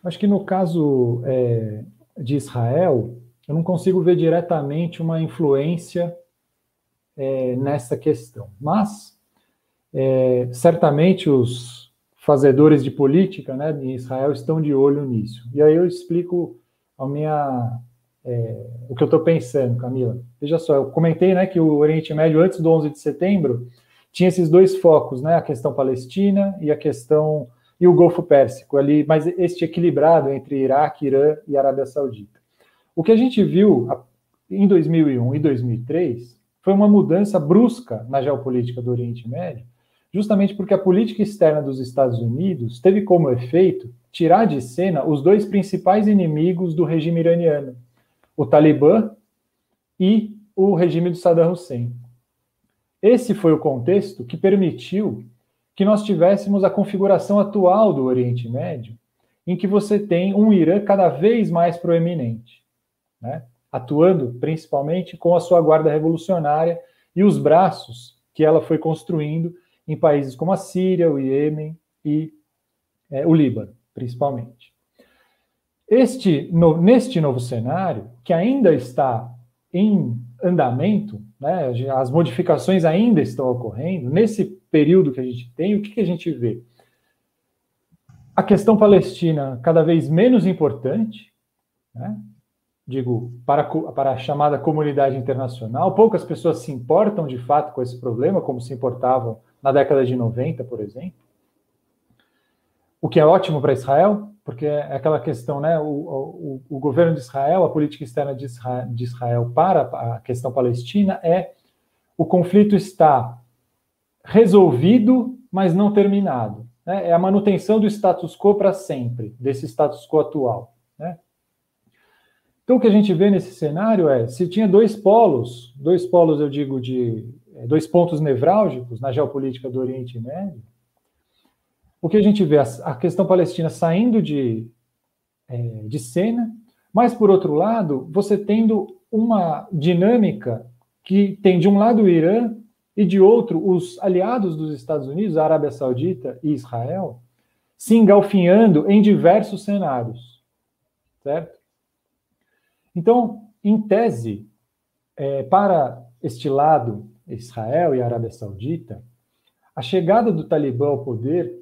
S6: Acho que no caso é, de Israel, eu não consigo ver diretamente uma influência é, nessa questão. Mas, é, certamente, os fazedores de política né, em Israel estão de olho nisso. E aí eu explico a minha, é, o que eu estou pensando, Camila. Veja só, eu comentei né, que o Oriente Médio, antes do 11 de setembro, tinha esses dois focos, né, a questão palestina e a questão e o Golfo Pérsico ali, mas este equilibrado entre Iraque, Irã e Arábia Saudita. O que a gente viu em 2001 e 2003 foi uma mudança brusca na geopolítica do Oriente Médio, justamente porque a política externa dos Estados Unidos teve como efeito tirar de cena os dois principais inimigos do regime iraniano, o Talibã e o regime do Saddam Hussein. Esse foi o contexto que permitiu que nós tivéssemos a configuração atual do Oriente Médio, em que você tem um Irã cada vez mais proeminente né? atuando principalmente com a sua guarda revolucionária e os braços que ela foi construindo em países como a Síria, o Iêmen e é, o Líbano, principalmente. Este, no, neste novo cenário, que ainda está em andamento, né, as modificações ainda estão ocorrendo, nesse período que a gente tem, o que, que a gente vê? A questão palestina cada vez menos importante, né, digo, para, para a chamada comunidade internacional. Poucas pessoas se importam de fato com esse problema, como se importavam na década de 90, por exemplo. O que é ótimo para Israel, porque é aquela questão, né? O, o, o governo de Israel, a política externa de Israel, de Israel para a questão palestina é o conflito está resolvido, mas não terminado. Né? É a manutenção do status quo para sempre, desse status quo atual. Né? Então, o que a gente vê nesse cenário é, se tinha dois polos, dois polos, eu digo, de é, dois pontos nevrálgicos na geopolítica do Oriente Médio, o que a gente vê, a, questão palestina saindo de, é, de cena, mas, por outro lado, você tendo uma dinâmica que tem, de um lado, o Irã e, de outro, os aliados dos Estados Unidos, a Arábia Saudita e Israel, se engalfinhando em diversos cenários, certo? Então, em tese, é, para este lado, Israel e Arábia Saudita, a chegada do Talibã ao poder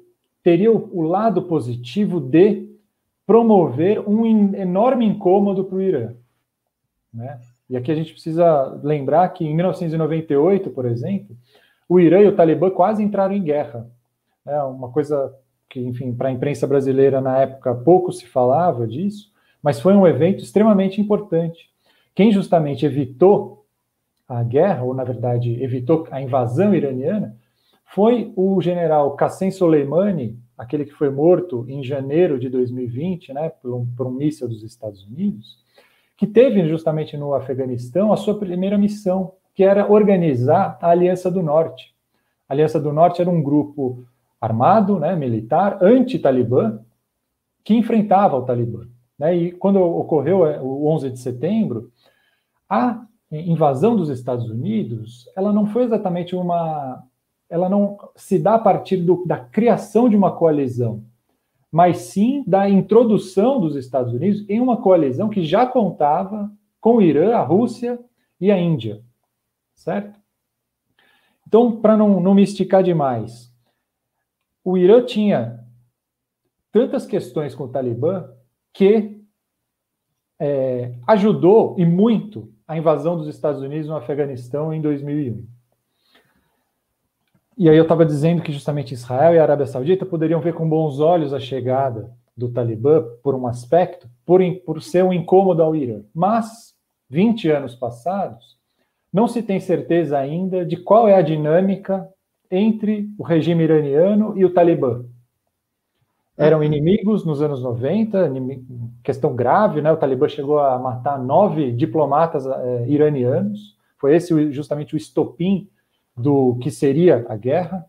S6: teria o, o lado positivo de promover um in, enorme incômodo para o Irã. Né? E aqui a gente precisa lembrar que em 1998, por exemplo, o Irã e o Talibã quase entraram em guerra. É uma coisa que, enfim, para a imprensa brasileira na época pouco se falava disso, mas foi um evento extremamente importante. Quem justamente evitou a guerra, ou na verdade evitou a invasão iraniana, foi o general Qassem Soleimani, aquele que foi morto em janeiro de 2020, né, por um, por um míssil dos Estados Unidos, que teve justamente no Afeganistão a sua primeira missão, que era organizar a Aliança do Norte. A Aliança do Norte era um grupo armado, né, militar, anti-Talibã, que enfrentava o Talibã. Né? E quando ocorreu é, o 11 de setembro, a invasão dos Estados Unidos, ela não foi exatamente uma, ela não se dá a partir do, da criação de uma coalizão, mas sim da introdução dos Estados Unidos em uma coalizão que já contava com o Irã, a Rússia e a Índia, certo? Então, para não, não me esticar demais, o Irã tinha tantas questões com o Talibã que é, ajudou e muito a invasão dos Estados Unidos no Afeganistão em 2001. E aí eu estava dizendo que justamente Israel e a Arábia Saudita poderiam ver com bons olhos a chegada do Talibã, por um aspecto, por, por ser um incômodo ao Irã. Mas, 20 anos passados, não se tem certeza ainda de qual é a dinâmica entre o regime iraniano e o Talibã. Eram inimigos nos anos 90, questão grave, né? O Talibã chegou a matar nove diplomatas é, iranianos. Foi esse justamente o estopim do que seria a guerra.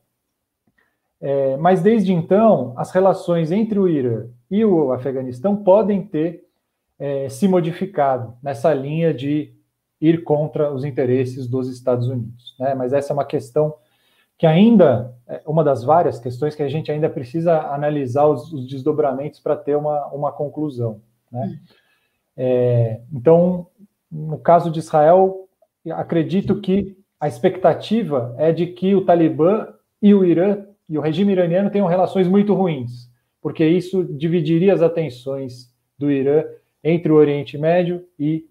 S6: É, mas desde então, as relações entre o Irã e o Afeganistão podem ter é, se modificado nessa linha de ir contra os interesses dos Estados Unidos. Né? Mas essa é uma questão que ainda é uma das várias questões que a gente ainda precisa analisar os, os desdobramentos para ter uma, uma conclusão. Né? É, então, no caso de Israel, acredito que a expectativa é de que o Talibã e o Irã e o regime iraniano tenham relações muito ruins, porque isso dividiria as atenções do Irã entre o Oriente Médio e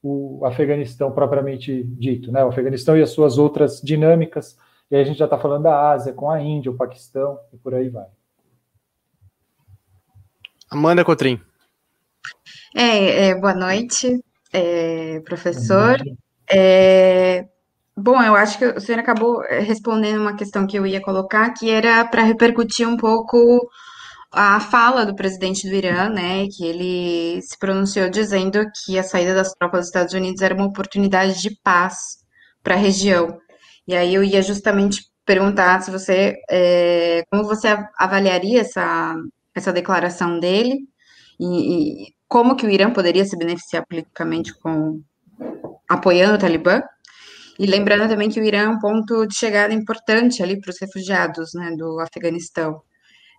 S6: o Afeganistão propriamente dito, né? O Afeganistão e as suas outras dinâmicas e aí a gente já está falando da Ásia, com a Índia, o Paquistão e por aí vai.
S1: Amanda Cotrim.
S4: É, é boa noite, é, professor. É, bom, eu acho que o senhor acabou respondendo uma questão que eu ia colocar, que era para repercutir um pouco a fala do presidente do Irã, né, que ele se pronunciou dizendo que a saída das tropas dos Estados Unidos era uma oportunidade de paz para a região. E aí eu ia justamente perguntar se você, é, como você avaliaria essa, essa declaração dele e, e, como que o Irã poderia se beneficiar politicamente com apoiando o Talibã? E lembrando também que o Irã é um ponto de chegada importante ali para os refugiados, né, do Afeganistão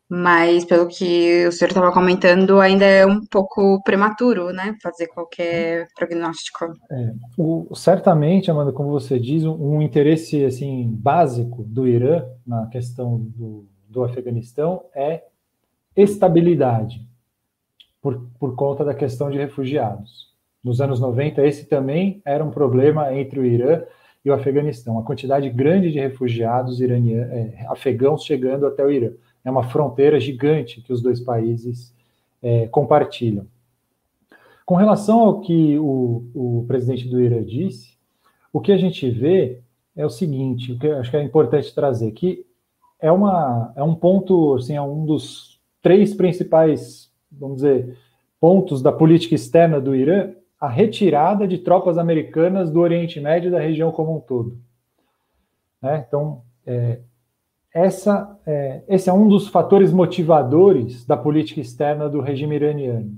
S4: mas pelo que o senhor estava comentando, ainda é um pouco prematuro, né, fazer qualquer prognóstico.
S6: É, o, certamente, Amanda, como você diz, um, um, interesse assim básico do Irã na questão do, do Afeganistão é estabilidade, por, por conta da questão de refugiados. Nos anos 90, esse também era um problema entre o Irã e o Afeganistão, a quantidade grande de refugiados iranianos, é, afegãos chegando até o Irã é uma fronteira gigante que os dois países é, compartilham. Com relação ao que o, o presidente do Irã disse, o que a gente vê é o seguinte, o que acho que é importante trazer, que é, uma, é um ponto, assim, é um dos três principais, vamos dizer, pontos da política externa do Irã, a retirada de tropas americanas do Oriente Médio e da região como um todo. Né? Então, é, essa, é, esse é um dos fatores motivadores da política externa do regime iraniano.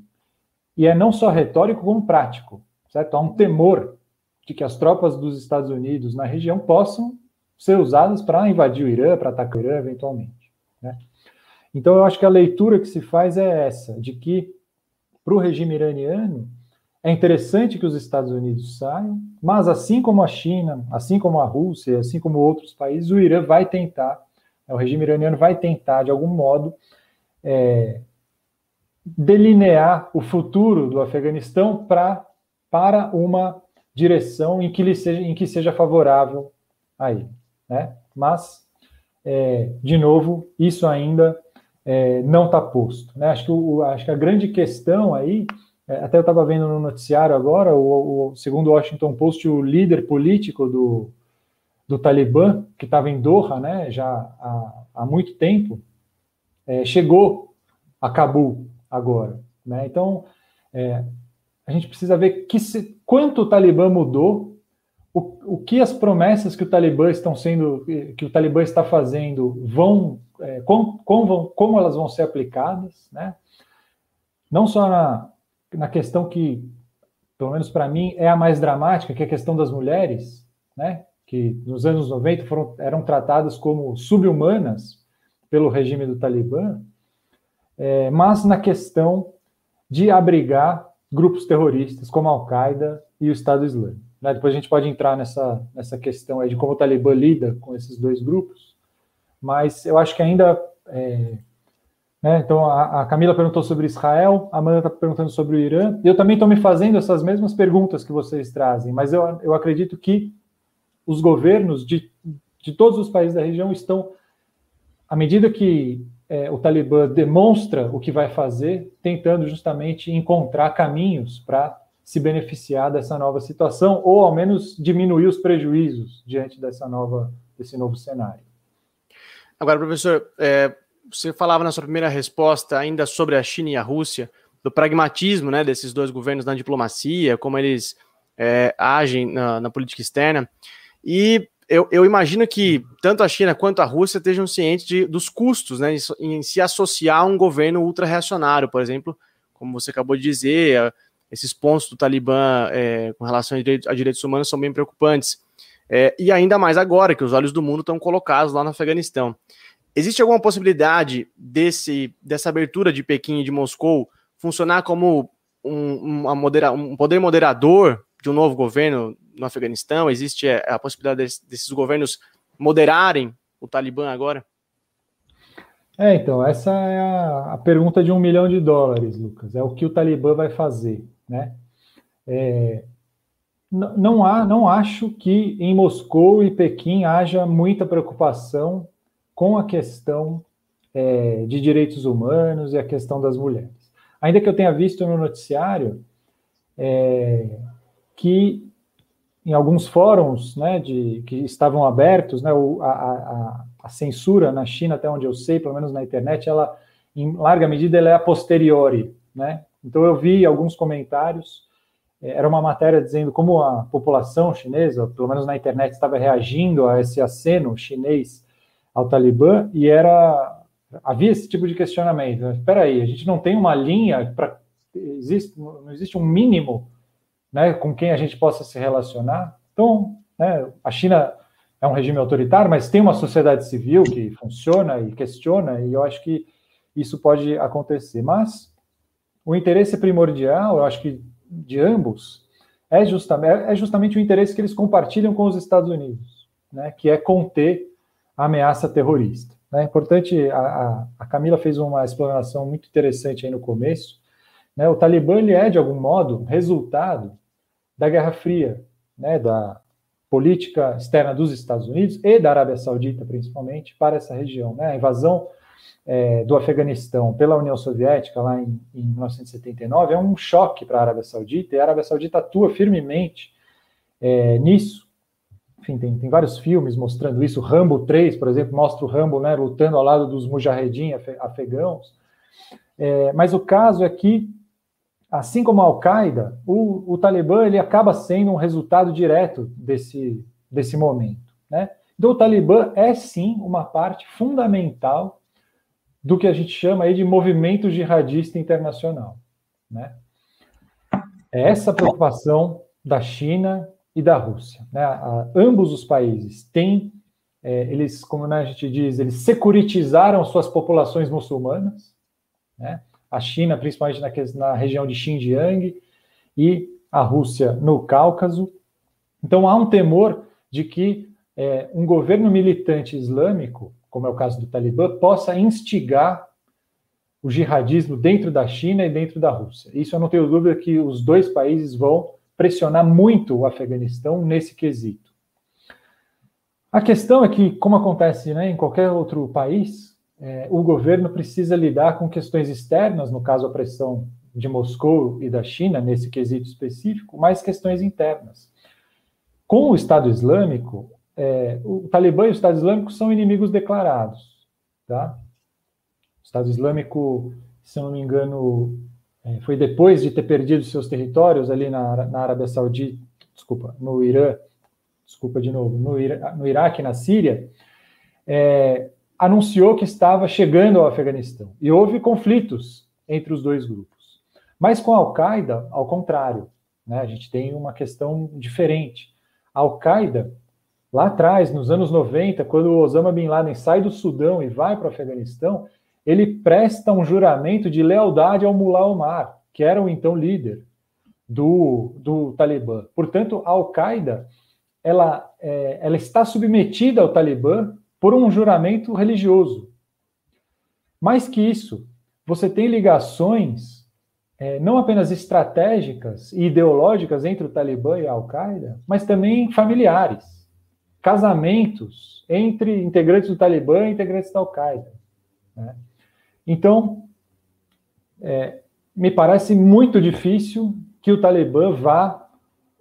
S6: E é não só retórico, como prático. Certo? Há um temor de que as tropas dos Estados Unidos na região possam ser usadas para invadir o Irã, para atacar o Irã eventualmente. Né? Então, eu acho que a leitura que se faz é essa, de que para o regime iraniano é interessante que os Estados Unidos saiam, mas assim como a China, assim como a Rússia, assim como outros países, o Irã vai tentar o regime iraniano vai tentar, de algum modo, é, delinear o futuro do Afeganistão pra, para uma direção em que, ele seja, em que seja favorável a ele. Né? Mas, é, de novo, isso ainda é, não está posto. Né? Acho, que o, acho que a grande questão aí, é, até eu estava vendo no noticiário agora, o, o, segundo o Washington Post, o líder político do, do Talibã, que estava em Doha né, já há, há muito tempo, é, chegou a Cabul agora. Né? Então, é, a gente precisa ver que se, quanto o Talibã mudou, o, o que as promessas que o Talibã estão sendo, que o Talibã está fazendo, vão, é, com, com, vão, como elas vão ser aplicadas, né? Não só na, na questão que, pelo menos para mim, é a mais dramática, que é a questão das mulheres, né? Que nos anos 90 foram, eram tratadas como subhumanas pelo regime do Talibã, é, mas na questão de abrigar grupos terroristas como a Al-Qaeda e o Estado Islâmico. Né? Depois a gente pode entrar nessa, nessa questão aí de como o Talibã lida com esses dois grupos, mas eu acho que ainda. É, né? Então a, a, Camila perguntou sobre Israel, a Amanda está perguntando sobre o Irã, eu também estou me fazendo essas mesmas perguntas que vocês trazem, mas eu, eu acredito que os governos de, de todos os países da região estão, à medida que é, o Talibã demonstra o que vai fazer, tentando justamente encontrar caminhos para se beneficiar dessa nova situação, ou ao menos diminuir os prejuízos diante dessa nova, desse novo cenário.
S1: Agora, professor, é, você falava na sua primeira resposta ainda sobre a China e a Rússia, do pragmatismo né, desses dois governos na diplomacia, como eles é, agem na, na, política externa. E eu, eu, imagino que tanto a China quanto a Rússia estejam cientes de, dos custos né, em, em, se associar a um governo ultra-reacionário, por exemplo, como você acabou de dizer, esses pontos do Talibã é, com relação a direitos, a direitos, humanos são bem preocupantes. É, e ainda mais agora que os olhos do mundo estão colocados lá no Afeganistão. Existe alguma possibilidade desse, dessa abertura de Pequim e de Moscou funcionar como um, modera um poder moderador de um novo governo no Afeganistão? Existe é, a possibilidade desses governos moderarem o Talibã agora?
S6: É, então, essa é a, a, pergunta de um milhão de dólares, Lucas. É o que o Talibã vai fazer, né? É, não há, não acho que em Moscou e Pequim haja muita preocupação com a questão é, de direitos humanos e a questão das mulheres. Ainda que eu tenha visto no noticiário é, que em alguns fóruns né, de, que estavam abertos, né, o, a, a, a, censura na China, até onde eu sei, pelo menos na internet, ela, em larga medida, ela é a posteriori. Né? Então eu vi alguns comentários é, era uma matéria dizendo como a população chinesa, pelo menos na internet, estava reagindo a esse aceno chinês ao Talibã e era havia esse tipo de questionamento. Né? Espera aí, a gente não tem uma linha para existe não existe um mínimo, né, com quem a gente possa se relacionar. Então, né, a China é um regime autoritário, mas tem uma sociedade civil que funciona e questiona e eu acho que isso pode acontecer. Mas o interesse primordial, eu acho que de ambos é justamente, é justamente o interesse que eles compartilham com os Estados Unidos, né, que é conter a ameaça terrorista. É importante, a, a, Camila fez uma explanação muito interessante aí no começo. Né, o Talibã ele é, de algum modo, resultado da Guerra Fria, né, da política externa dos Estados Unidos e da Arábia Saudita, principalmente, para essa região. Né, a invasão é, do Afeganistão pela União Soviética, lá em, em 1979, é um choque para a Arábia Saudita, e a Arábia Saudita atua firmemente é, nisso. Enfim, tem, tem, vários filmes mostrando isso. Rambo 3, por exemplo, mostra o Rambo né, lutando ao lado dos mujahedin afegãos. É, mas o caso é que, assim como a Al-Qaeda, o, o, Talibã ele acaba sendo um resultado direto desse, desse momento. Né? Então, o Talibã é sim uma parte fundamental do que a gente chama aí de movimento jihadista internacional. Né? É essa preocupação da China e da Rússia. Né? A, ambos os países têm, é, eles, como a gente diz, eles securitizaram suas populações muçulmanas. Né? A China, principalmente na, na região de Xinjiang, e a Rússia no Cáucaso. Então há um temor de que é, um governo militante islâmico como é o caso do Talibã, possa instigar o jihadismo dentro da China e dentro da Rússia. Isso eu não tenho dúvida que os dois países vão pressionar muito o Afeganistão nesse quesito. A questão é que, como acontece né, em qualquer outro país, é, o governo precisa lidar com questões externas, no caso a pressão de Moscou e da China, nesse quesito específico, mas questões internas. Com o Estado Islâmico, é, o Talibã e o Estado Islâmico são inimigos declarados. Tá? O Estado Islâmico, se não me engano, é, foi depois de ter perdido seus territórios ali na, na Arábia Saudita, desculpa, no Irã, desculpa de novo, no, Ira, no Iraque, na Síria, é, anunciou que estava chegando ao Afeganistão. E houve conflitos entre os dois grupos. Mas com a Al-Qaeda, ao contrário, né, a gente tem uma questão diferente. A Al-Qaeda Lá atrás, nos anos 90, quando o Osama Bin Laden sai do Sudão e vai para o Afeganistão, ele presta um juramento de lealdade ao Mullah Omar, que era o então líder do, do Talibã. Portanto, a Al-Qaeda ela, é, ela está submetida ao Talibã por um juramento religioso. Mais que isso, você tem ligações é, não apenas estratégicas e ideológicas entre o Talibã e a Al-Qaeda, mas também familiares casamentos entre integrantes do Talibã e integrantes da Al-Qaeda. Né? Então, é, me parece muito difícil que o Talibã vá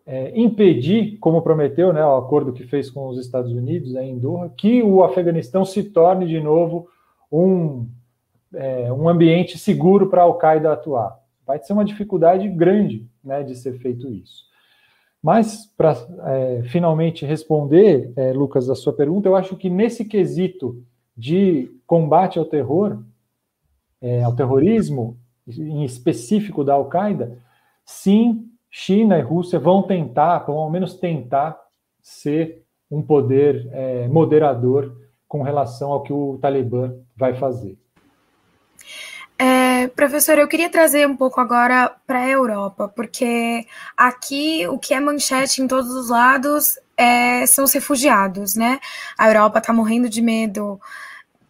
S6: é, impedir, como prometeu né, o acordo que fez com os Estados Unidos né, em Doha, que o Afeganistão se torne de novo um, é, um ambiente seguro para a Al-Qaeda atuar. Vai ser uma dificuldade grande né, de ser feito isso. Mas, para é, finalmente responder, é, Lucas, a sua pergunta, eu acho que nesse quesito de combate ao terror, é, ao terrorismo, em específico da Al-Qaeda, sim, China e Rússia vão tentar, vão ao menos tentar ser um poder é, moderador com relação ao que o Talibã vai fazer.
S3: É, professor, eu queria trazer um pouco agora para a Europa, porque aqui o que é manchete em todos os lados é, são os refugiados, né? A Europa está morrendo de medo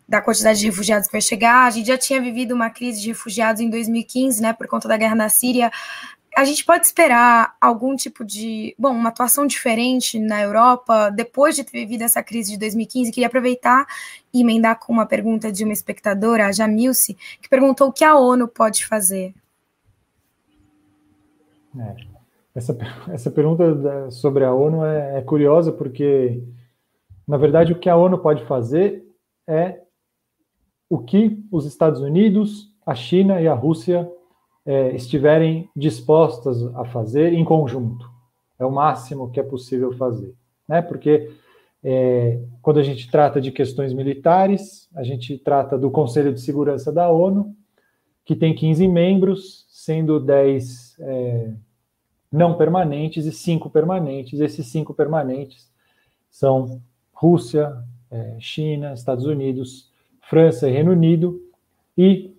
S3: da quantidade de refugiados que vai chegar. A gente já tinha vivido uma crise de refugiados em 2015, né, por conta da guerra na Síria a gente pode esperar algum tipo de, bom, uma atuação diferente na Europa depois de ter vivido essa crise de 2015? Queria aproveitar e emendar com uma pergunta de uma espectadora, a Jamilce, que perguntou o que a ONU pode fazer.
S6: É, essa, essa pergunta sobre a ONU é, é curiosa porque, na verdade, o que a ONU pode fazer é o que os Estados Unidos, a China e a Rússia é, estiverem dispostas a fazer em conjunto. É o máximo que é possível fazer, né? Porque é, quando a gente trata de questões militares, a gente trata do Conselho de Segurança da ONU, que tem 15 membros, sendo 10 é, não permanentes e 5 permanentes. Esses 5 permanentes são Rússia, é, China, Estados Unidos, França e Reino Unido, e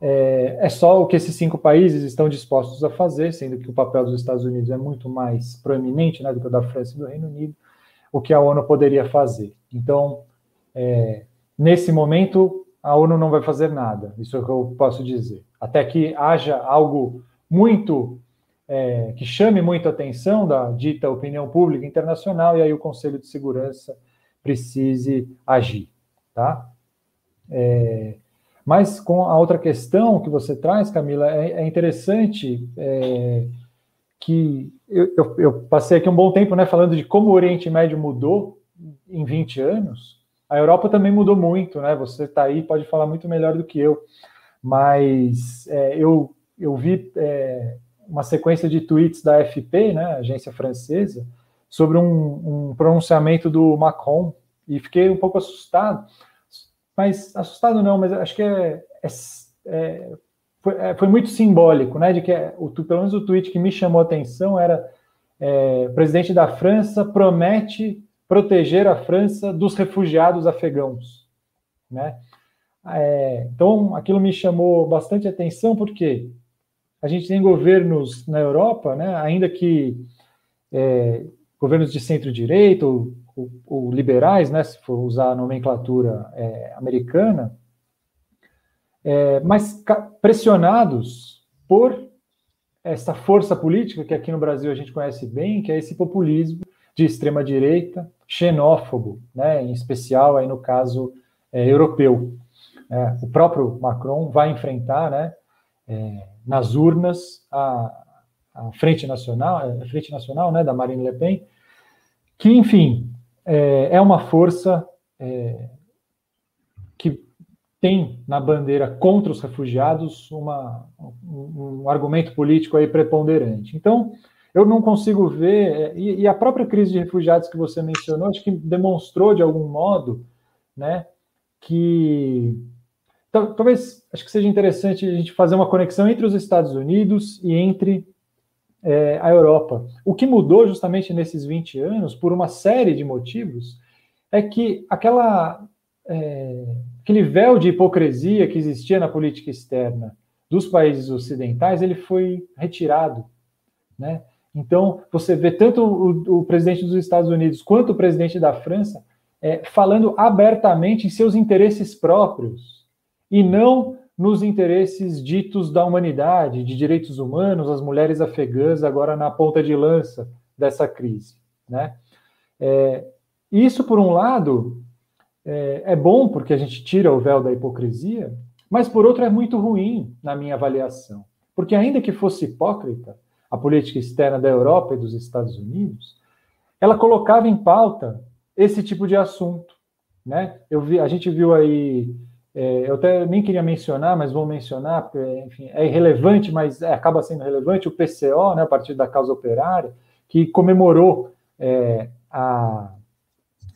S6: é, é, só o que esses cinco países estão dispostos a fazer, sendo que o papel dos Estados Unidos é muito mais proeminente né, do que o da França e do Reino Unido, o que a ONU poderia fazer. Então, é, nesse momento, a ONU não vai fazer nada, isso é o que eu posso dizer. Até que haja algo muito é, que chame muito a atenção da dita opinião pública internacional, e aí o Conselho de Segurança precise agir. Tá? É, mas com a outra questão que você traz, Camila, é, é interessante é, que eu, eu, eu, passei aqui um bom tempo né, falando de como o Oriente Médio mudou em 20 anos. A Europa também mudou muito, né? Você está aí, pode falar muito melhor do que eu. Mas é, eu, eu vi é, uma sequência de tweets da AFP, né, agência francesa, sobre um, um pronunciamento do Macron e fiquei um pouco assustado mas assustado não, mas acho que é, é, é, foi, é, foi, muito simbólico, né? De que é, o, pelo menos o tweet que me chamou a atenção era é, presidente da França promete proteger a França dos refugiados afegãos, né? É, então aquilo me chamou bastante atenção porque a gente tem governos na Europa, né? Ainda que governos de centro-direita ou o, liberais, né, se for usar a nomenclatura é, americana, é, mas pressionados por essa força política que aqui no Brasil a gente conhece bem, que é esse populismo de extrema direita, xenófobo, né, em especial aí no caso é, europeu. É, o próprio Macron vai enfrentar, né, é, nas urnas a, a Frente Nacional, a Frente Nacional, né, da Marine Le Pen, que enfim é, é uma força é, que tem na bandeira contra os refugiados uma, um, um, argumento político aí preponderante. Então, eu não consigo ver, é, e, e, a própria crise de refugiados que você mencionou, acho que demonstrou de algum modo, né, que talvez acho que seja interessante a gente fazer uma conexão entre os Estados Unidos e entre é, a Europa. O que mudou justamente nesses 20 anos, por uma série de motivos, é que aquela, é, aquele véu de hipocrisia que existia na política externa dos países ocidentais, ele foi retirado. Né? Então, você vê tanto o, o presidente dos Estados Unidos quanto o presidente da França é, falando abertamente em seus interesses próprios e não nos interesses ditos da humanidade, de direitos humanos, as mulheres afegãs agora na ponta de lança dessa crise. Né? É, isso, por um lado, é, é bom porque a gente tira o véu da hipocrisia, mas, por outro, é muito ruim na minha avaliação. Porque, ainda que fosse hipócrita, a política externa da Europa e dos Estados Unidos, ela colocava em pauta esse tipo de assunto. Né? Eu vi, a gente viu aí eu até nem queria mencionar, mas vou mencionar, porque, enfim, é irrelevante, mas é, acaba sendo relevante, o PCO, né, a partir da causa operária, que comemorou é, a,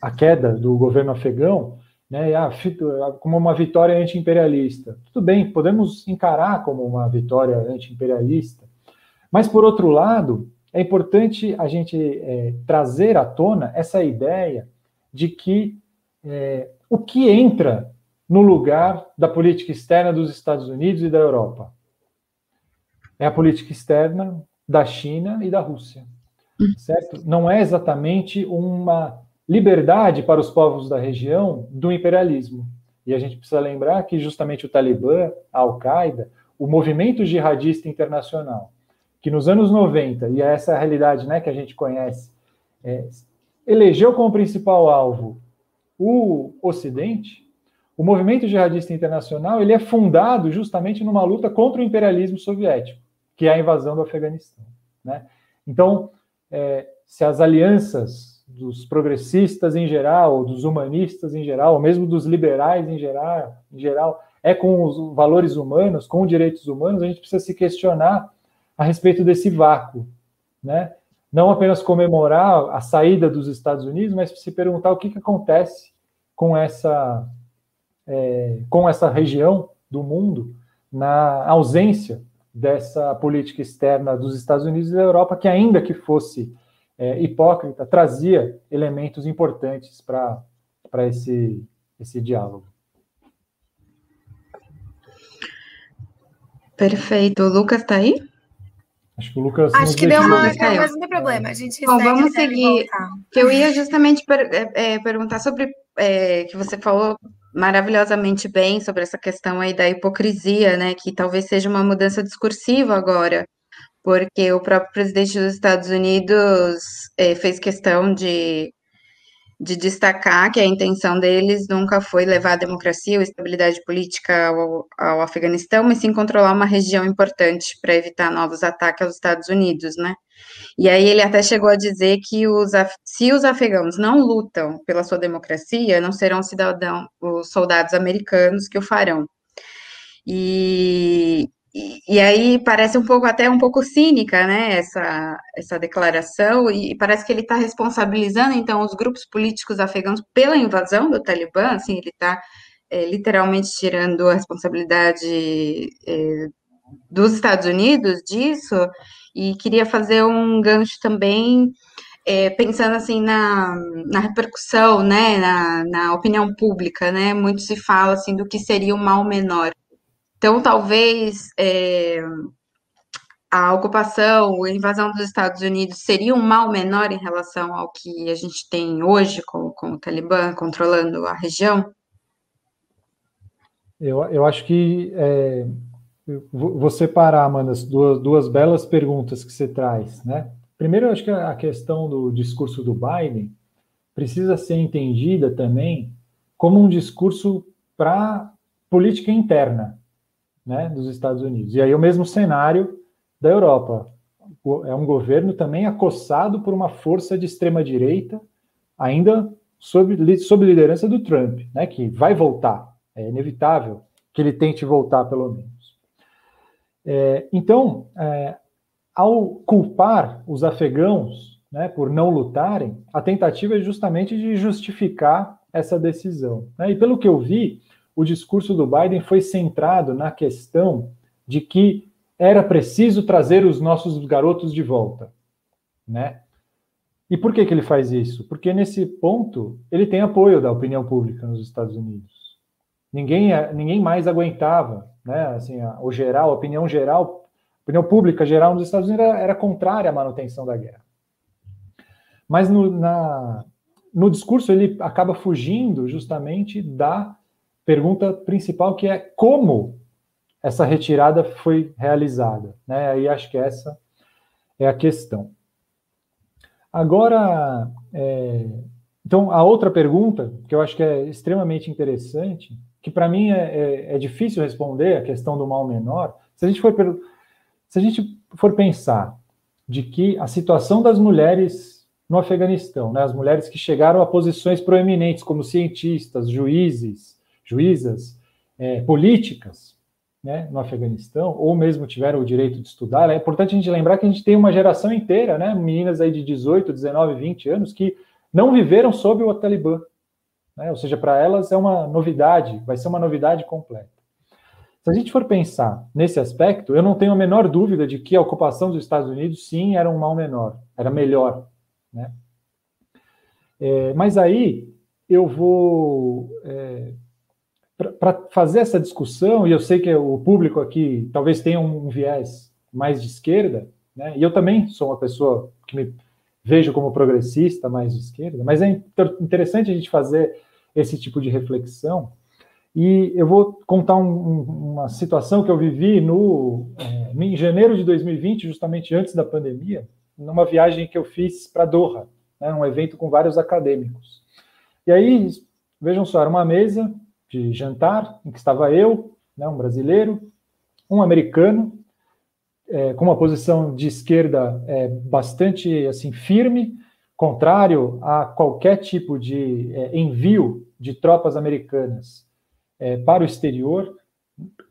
S6: a queda do governo afegão né, a, como uma vitória anti-imperialista. Tudo bem, podemos encarar como uma vitória anti-imperialista, mas, por outro lado, é importante a gente é, trazer à tona essa ideia de que é, o que entra no lugar da política externa dos Estados Unidos e da Europa é a política externa da China e da Rússia, certo? Não é exatamente uma liberdade para os povos da região do imperialismo. E a gente precisa lembrar que justamente o Talibã, a Al-Qaeda, o movimento jihadista internacional, que nos anos 90, e é essa a realidade né, que a gente conhece, é, elegeu como principal alvo o Ocidente, o movimento jihadista internacional ele é fundado justamente numa luta contra o imperialismo soviético, que é a invasão do Afeganistão. Né? Então, é, se as alianças dos progressistas em geral, dos humanistas em geral, ou mesmo dos liberais em geral, em geral, é com os valores humanos, com direitos humanos, a gente precisa se questionar a respeito desse vácuo, né? Não apenas comemorar a saída dos Estados Unidos, mas se perguntar o que, que acontece com essa, é, com essa região do mundo na ausência dessa política externa dos Estados Unidos e da Europa, que ainda que fosse é, hipócrita, trazia elementos importantes para esse, esse diálogo.
S4: Perfeito. O Lucas está aí?
S6: Acho que o Lucas.
S3: Acho que deu uma. Mas não tem problema. A gente
S4: Bom, vamos seguir. Que eu ia justamente per, é, é, perguntar sobre. É, que você falou maravilhosamente bem sobre essa questão aí da hipocrisia, né? Que talvez seja uma mudança discursiva agora, porque o próprio presidente dos Estados Unidos é, fez questão de de destacar que a intenção deles nunca foi levar a democracia ou estabilidade política ao, ao Afeganistão, mas sim controlar uma região importante para evitar novos ataques aos Estados Unidos, né? E aí ele até chegou a dizer que os, se os afegãos não lutam pela sua democracia, não serão cidadãos, os soldados americanos que o farão. E, e, aí parece um pouco até um pouco cínica, né, essa, essa declaração, e parece que ele está responsabilizando, então, os grupos políticos afegãos pela invasão do Talibã, assim, ele está é, literalmente tirando a responsabilidade é, dos Estados Unidos disso, e queria fazer um gancho também, é, pensando, assim, na, na repercussão, né, na, na opinião pública, né, muito se fala, assim, do que seria o mal menor, então, talvez é, a ocupação, a invasão dos Estados Unidos seria um mal menor em relação ao que a gente tem hoje com, com o Talibã controlando a região?
S6: Eu, eu acho que é, vou separar, Amanda, as duas, duas belas perguntas que você traz, né? Primeiro, eu acho que a questão do discurso do Biden precisa ser entendida também como um discurso para política interna, né, dos Estados Unidos. E aí o mesmo cenário da Europa. É um governo também acossado por uma força de extrema direita, ainda sob, sob liderança do Trump, né, que vai voltar. É inevitável que ele tente voltar, pelo menos. É, então, é, ao culpar os afegãos né, por não lutarem, a tentativa é justamente de justificar essa decisão. Né? E pelo que eu vi, o discurso do Biden foi centrado na questão de que era preciso trazer os nossos garotos de volta, né? E por que, que ele faz isso? Porque nesse ponto ele tem apoio da opinião pública nos Estados Unidos. Ninguém, ninguém mais aguentava, né? Assim, a, o geral, a opinião geral, a opinião pública geral nos Estados Unidos era, era contrária à manutenção da guerra. Mas no, na, no discurso ele acaba fugindo justamente da pergunta principal que é como essa retirada foi realizada, né? Aí acho que essa é a questão. Agora, é, então a outra pergunta que eu acho que é extremamente interessante, que para mim é, é, é, difícil responder a questão do mal menor, se a gente for se a gente for pensar de que a situação das mulheres no Afeganistão, né, as mulheres que chegaram a posições proeminentes como cientistas, juízes, juízas, é, políticas né, no Afeganistão, ou mesmo tiveram o direito de estudar, é importante a gente lembrar que a gente tem uma geração inteira, né, meninas aí de 18, 19, 20 anos, que não viveram sob o Talibã. Né, ou seja, para elas é uma novidade, vai ser uma novidade completa. Se a gente for pensar nesse aspecto, eu não tenho a menor dúvida de que a ocupação dos Estados Unidos, sim, era um mal menor, era melhor. Né? É, mas aí eu vou. É, Para fazer essa discussão, e eu sei que o público aqui talvez tenha um viés mais de esquerda, né? e eu também sou uma pessoa que me vejo como progressista mais de esquerda, mas é interessante a gente fazer esse tipo de reflexão e eu vou contar um, uma situação que eu vivi no, é, em janeiro de 2020, justamente antes da pandemia, numa viagem que eu fiz para Doha, né, um evento com vários acadêmicos. E aí, vejam só, era uma mesa de jantar em que estava eu, né, um brasileiro, um americano, é, com uma posição de esquerda é, bastante assim firme, contrário a qualquer tipo de é, envio de tropas americanas é, para o exterior,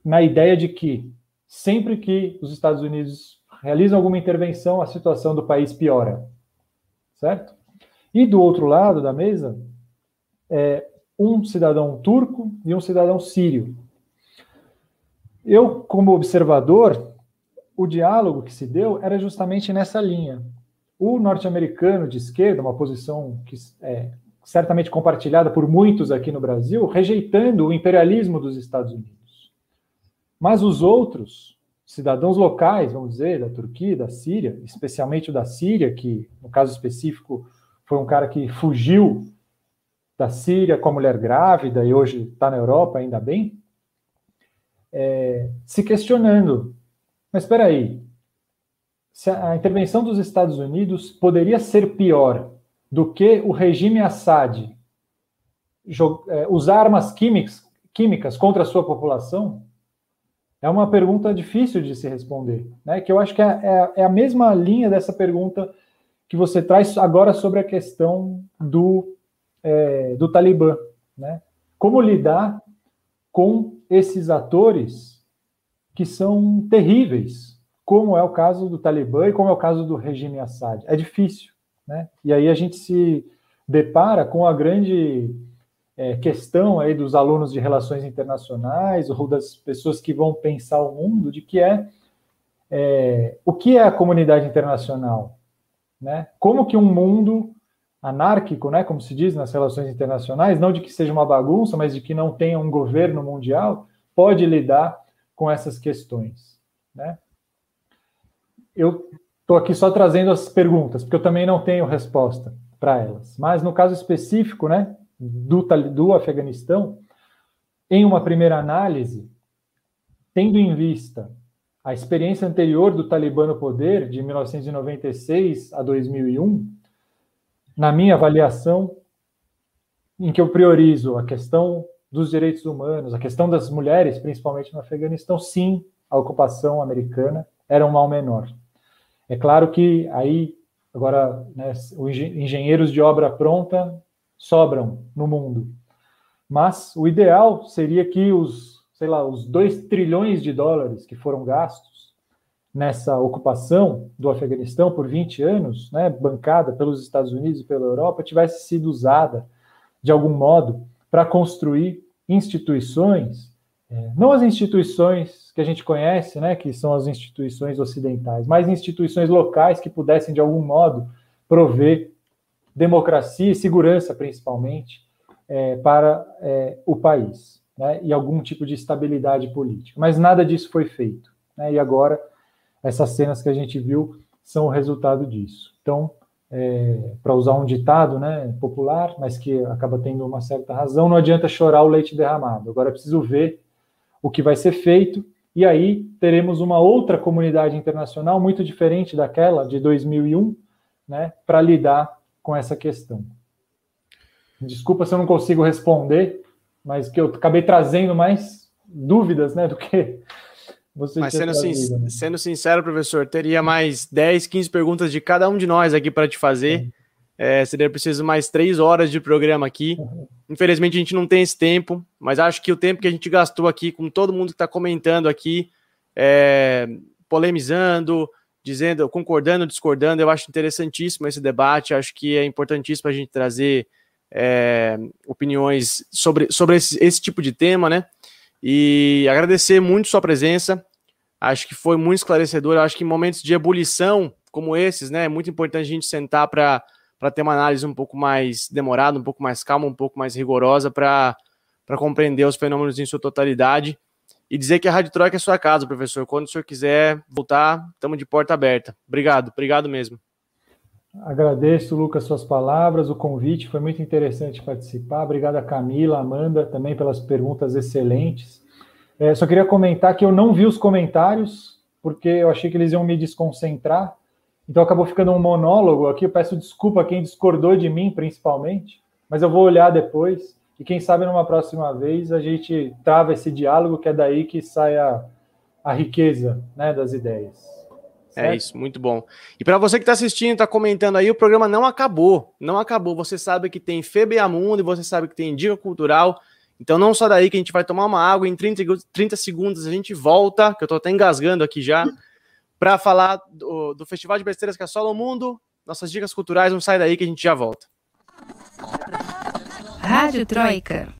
S6: na ideia de que sempre que os Estados Unidos realizam alguma intervenção, a situação do país piora, certo? E do outro lado da mesa, é, um cidadão turco e um cidadão sírio. Eu, como observador, o diálogo que se deu era justamente nessa linha. O norte-americano de esquerda, uma posição que é certamente compartilhada por muitos aqui no Brasil, rejeitando o imperialismo dos Estados Unidos. Mas os outros, cidadãos locais, vamos dizer, da Turquia, da Síria, especialmente o da Síria, que no caso específico foi um cara que fugiu da Síria com a mulher grávida e hoje está na Europa, ainda bem, é, se questionando: mas espera aí, a intervenção dos Estados Unidos poderia ser pior do que o regime Assad é, usar armas químicas, químicas contra a sua população? É uma pergunta difícil de se responder, né? Que eu acho que é, é, é a mesma linha dessa pergunta que você traz agora sobre a questão do, é, do Talibã, né? Como lidar com esses atores que são terríveis, como é o caso do Talibã e como é o caso do regime Assad. É difícil. Né? E aí a gente se depara com a grande é, questão aí dos alunos de relações internacionais ou das pessoas que vão pensar o mundo, de que é, é o que é a comunidade internacional, né? Como que um mundo anárquico, né, como se diz nas relações internacionais, não de que seja uma bagunça, mas de que não tenha um governo mundial, pode lidar com essas questões, né? Eu Estou aqui só trazendo as perguntas, porque eu também não tenho resposta para elas. Mas no caso específico, né, do, do Afeganistão, em uma primeira análise, tendo em vista a experiência anterior do Talibã no poder, de 1996 a 2001, na minha avaliação, em que eu priorizo a questão dos direitos humanos, a questão das mulheres, principalmente no Afeganistão, sim, a ocupação americana era um mal menor. É claro que aí, agora, né, os engenheiros de obra pronta sobram no mundo. Mas o ideal seria que os, sei lá, os 2 trilhões de dólares que foram gastos nessa ocupação do Afeganistão por 20 anos, né, bancada pelos Estados Unidos e pela Europa, tivesse sido usada de algum modo para construir instituições é, não as instituições que a gente conhece, né, que são as instituições ocidentais, mas instituições locais que pudessem, de algum modo, prover democracia e segurança, principalmente, é, para é, o país, né, e algum tipo de estabilidade política. Mas nada disso foi feito. Né, e agora, essas cenas que a gente viu são o resultado disso. Então, é, para usar um ditado né, popular, mas que acaba tendo uma certa razão, não adianta chorar o leite derramado. Agora é preciso ver o que vai ser feito, e aí teremos uma outra comunidade internacional muito diferente daquela de 2001, né, para lidar com essa questão. Desculpa se eu não consigo responder, mas que eu acabei trazendo mais dúvidas, né, do que você
S1: Mas sendo, sin né? sendo sincero, professor, teria mais 10, 15 perguntas de cada um de nós aqui para te fazer. É, seria preciso mais três horas de programa aqui. Infelizmente a gente não tem esse tempo, mas acho que o tempo que a gente gastou aqui com todo mundo que está comentando aqui, é, polemizando, dizendo, concordando, discordando, eu acho interessantíssimo esse debate. Acho que é importantíssimo a gente trazer é, opiniões sobre, sobre esse, esse tipo de tema, né? E agradecer muito sua presença. Acho que foi muito esclarecedor. Acho que em momentos de ebulição como esses, né, é muito importante a gente sentar para ter uma análise um pouco mais demorada, um pouco mais calma, um pouco mais rigorosa para compreender os fenômenos em sua totalidade e dizer que a Rádio Troika é sua casa, professor. Quando o senhor quiser voltar, estamos de porta aberta. Obrigado, obrigado mesmo.
S6: Agradeço, Lucas, suas palavras, o convite, foi muito interessante participar. Obrigado a Camila, Amanda, também pelas perguntas excelentes. É, só queria comentar que eu não vi os comentários, porque eu achei que eles iam me desconcentrar. Então acabou ficando um monólogo aqui. Eu peço desculpa a quem discordou de mim, principalmente, mas eu vou olhar depois. E quem sabe numa próxima vez a gente trava esse diálogo, que é daí que sai a, a riqueza né, das ideias.
S1: É certo? É isso, muito bom. E para você que está assistindo, está comentando aí, o programa não acabou. Não acabou. Você sabe que tem Febeamundo e você sabe que tem Dica Cultural. Então não só daí que a gente vai tomar uma água, em 30, 30 segundos a gente volta, que eu estou até engasgando aqui já, para falar do, do, Festival de Besteiras que assola o mundo. Nossas dicas culturais, não sai daí que a gente já volta.
S5: Rádio Troika.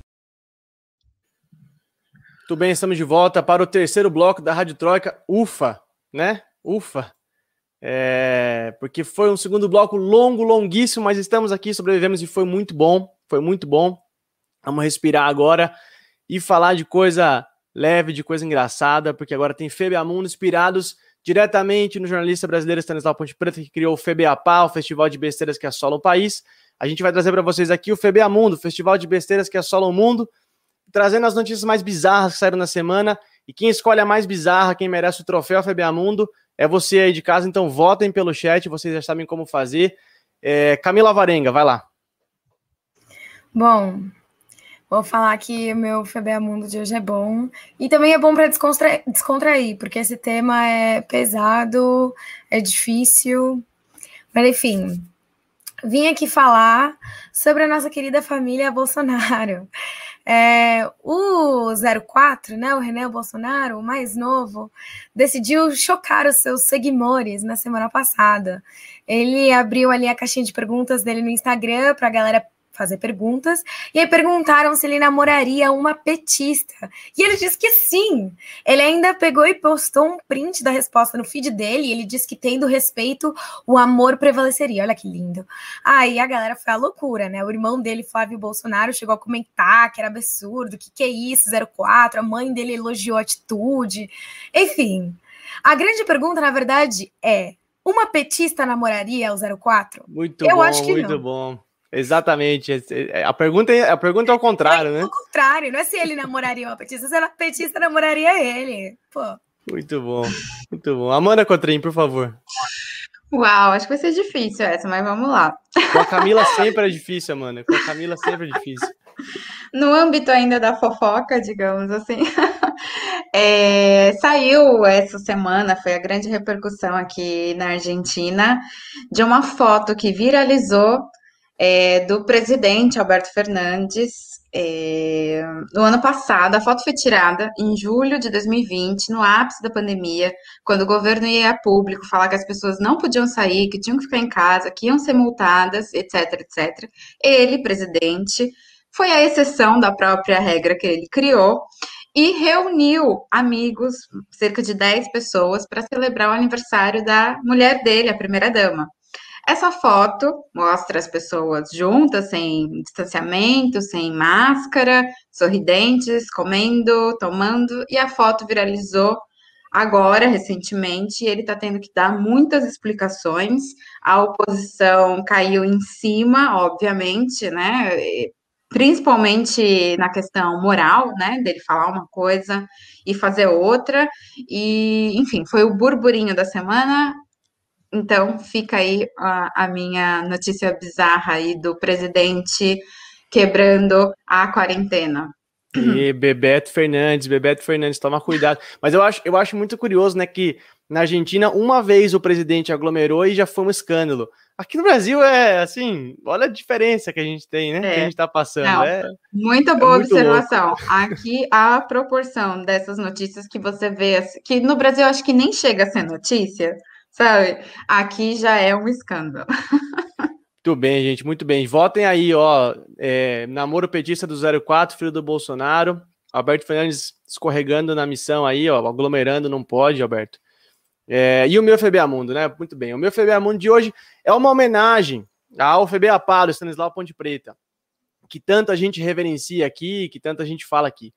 S1: Tudo bem, estamos de volta para o terceiro bloco da Rádio Troika. Ufa, né? Ufa. É, porque foi um segundo bloco longo, longuíssimo, mas estamos aqui, sobrevivemos e foi muito bom. Foi muito bom. Vamos respirar agora e falar de coisa leve, de coisa engraçada, porque agora tem Febeamundo inspirados diretamente no jornalista brasileiro Stanislau Ponte Preta, que criou o FEBEAPA, o festival de besteiras que assola o país. A gente vai trazer para vocês aqui o FBA Mundo, Festival de Besteiras que assola o mundo, trazendo as notícias mais bizarras que saíram na semana. E quem escolhe a mais bizarra, quem merece o troféu FBA Mundo, é você aí de casa. Então votem pelo chat, vocês já sabem como fazer. É, Camila Varenga, vai lá.
S3: Bom, vou falar que o meu FBA Mundo de hoje é bom. E também é bom para descontrair, porque esse tema é pesado, é difícil. Mas enfim, vim aqui falar sobre a nossa querida família Bolsonaro. É, o 04, né, o René Bolsonaro, o mais novo, decidiu chocar os seus seguidores na semana passada. Ele abriu ali a caixinha de perguntas dele no Instagram para a galera fazer perguntas, e aí perguntaram se ele namoraria uma petista. E ele disse que sim. Ele ainda pegou e postou um print da resposta no feed dele, e ele disse que tendo respeito, o amor prevaleceria. Olha que lindo. Aí a galera foi a loucura, né? O irmão dele, Flávio Bolsonaro, chegou a comentar que era absurdo, que que é isso, 04, a mãe dele elogiou a atitude. Enfim, a grande pergunta, na verdade, é: uma petista namoraria o 04?
S1: Muito Eu bom, acho que muito não. bom. Exatamente. É, a pergunta, é, a pergunta é ao contrário, é, né? Ao
S3: contrário, não é se ele namoraria uma petista, se a petista namoraria ele. Pô.
S1: Muito bom, muito bom. Amanda Cotrim, por favor.
S4: Uau, acho que vai ser difícil essa, mas vamos lá.
S1: Com a Camila sempre é difícil, Amanda. Com a Camila sempre é difícil.
S4: No âmbito ainda da fofoca, digamos assim, é, saiu essa semana, foi a grande repercussão aqui na Argentina, de uma foto que viralizou é, do presidente Alberto Fernandes. É, no ano passado, a foto foi tirada em julho de 2020, no ápice da pandemia, quando o governo ia a público falar que as pessoas não podiam sair, que tinham que ficar em casa, que iam ser multadas, etc, etc. Ele, presidente, foi a exceção da própria regra que ele criou e reuniu amigos, cerca de 10 pessoas, para celebrar o aniversário da mulher dele, a primeira-dama. Essa foto mostra as pessoas juntas, sem distanciamento, sem máscara, sorridentes, comendo, tomando, e a foto viralizou agora, recentemente, ele está tendo que dar muitas explicações. A oposição caiu em cima, obviamente, né? Principalmente na questão moral, né? Dele falar uma coisa e fazer outra. E, enfim, foi o burburinho da semana. Então, fica aí a, a minha notícia bizarra aí do presidente quebrando a quarentena.
S1: E Bebeto Fernandes, Bebeto Fernandes, toma cuidado. Mas eu acho, eu acho muito curioso, né, que na Argentina, uma vez o presidente aglomerou e já foi um escândalo. Aqui no Brasil é assim, olha a diferença que a gente tem, né? É. Que a é. gente tá passando. Não, é,
S4: muito boa é observação. Louco. Aqui a proporção dessas notícias que você vê, assim, que no Brasil acho que nem chega a ser notícia, sabe? Aqui já é um escândalo.
S1: Muito bem, gente, muito bem. Votem aí, ó. É, namoro petista do 04, filho do Bolsonaro. Alberto Fernandes escorregando na missão aí, ó, aglomerando, não pode, Alberto. É, e o meu FBA Mundo, né? Muito bem. O meu FBA Mundo de hoje é uma homenagem ao FBA Stanislau Ponte Preta, que tanta gente reverencia aqui, que tanta gente fala aqui.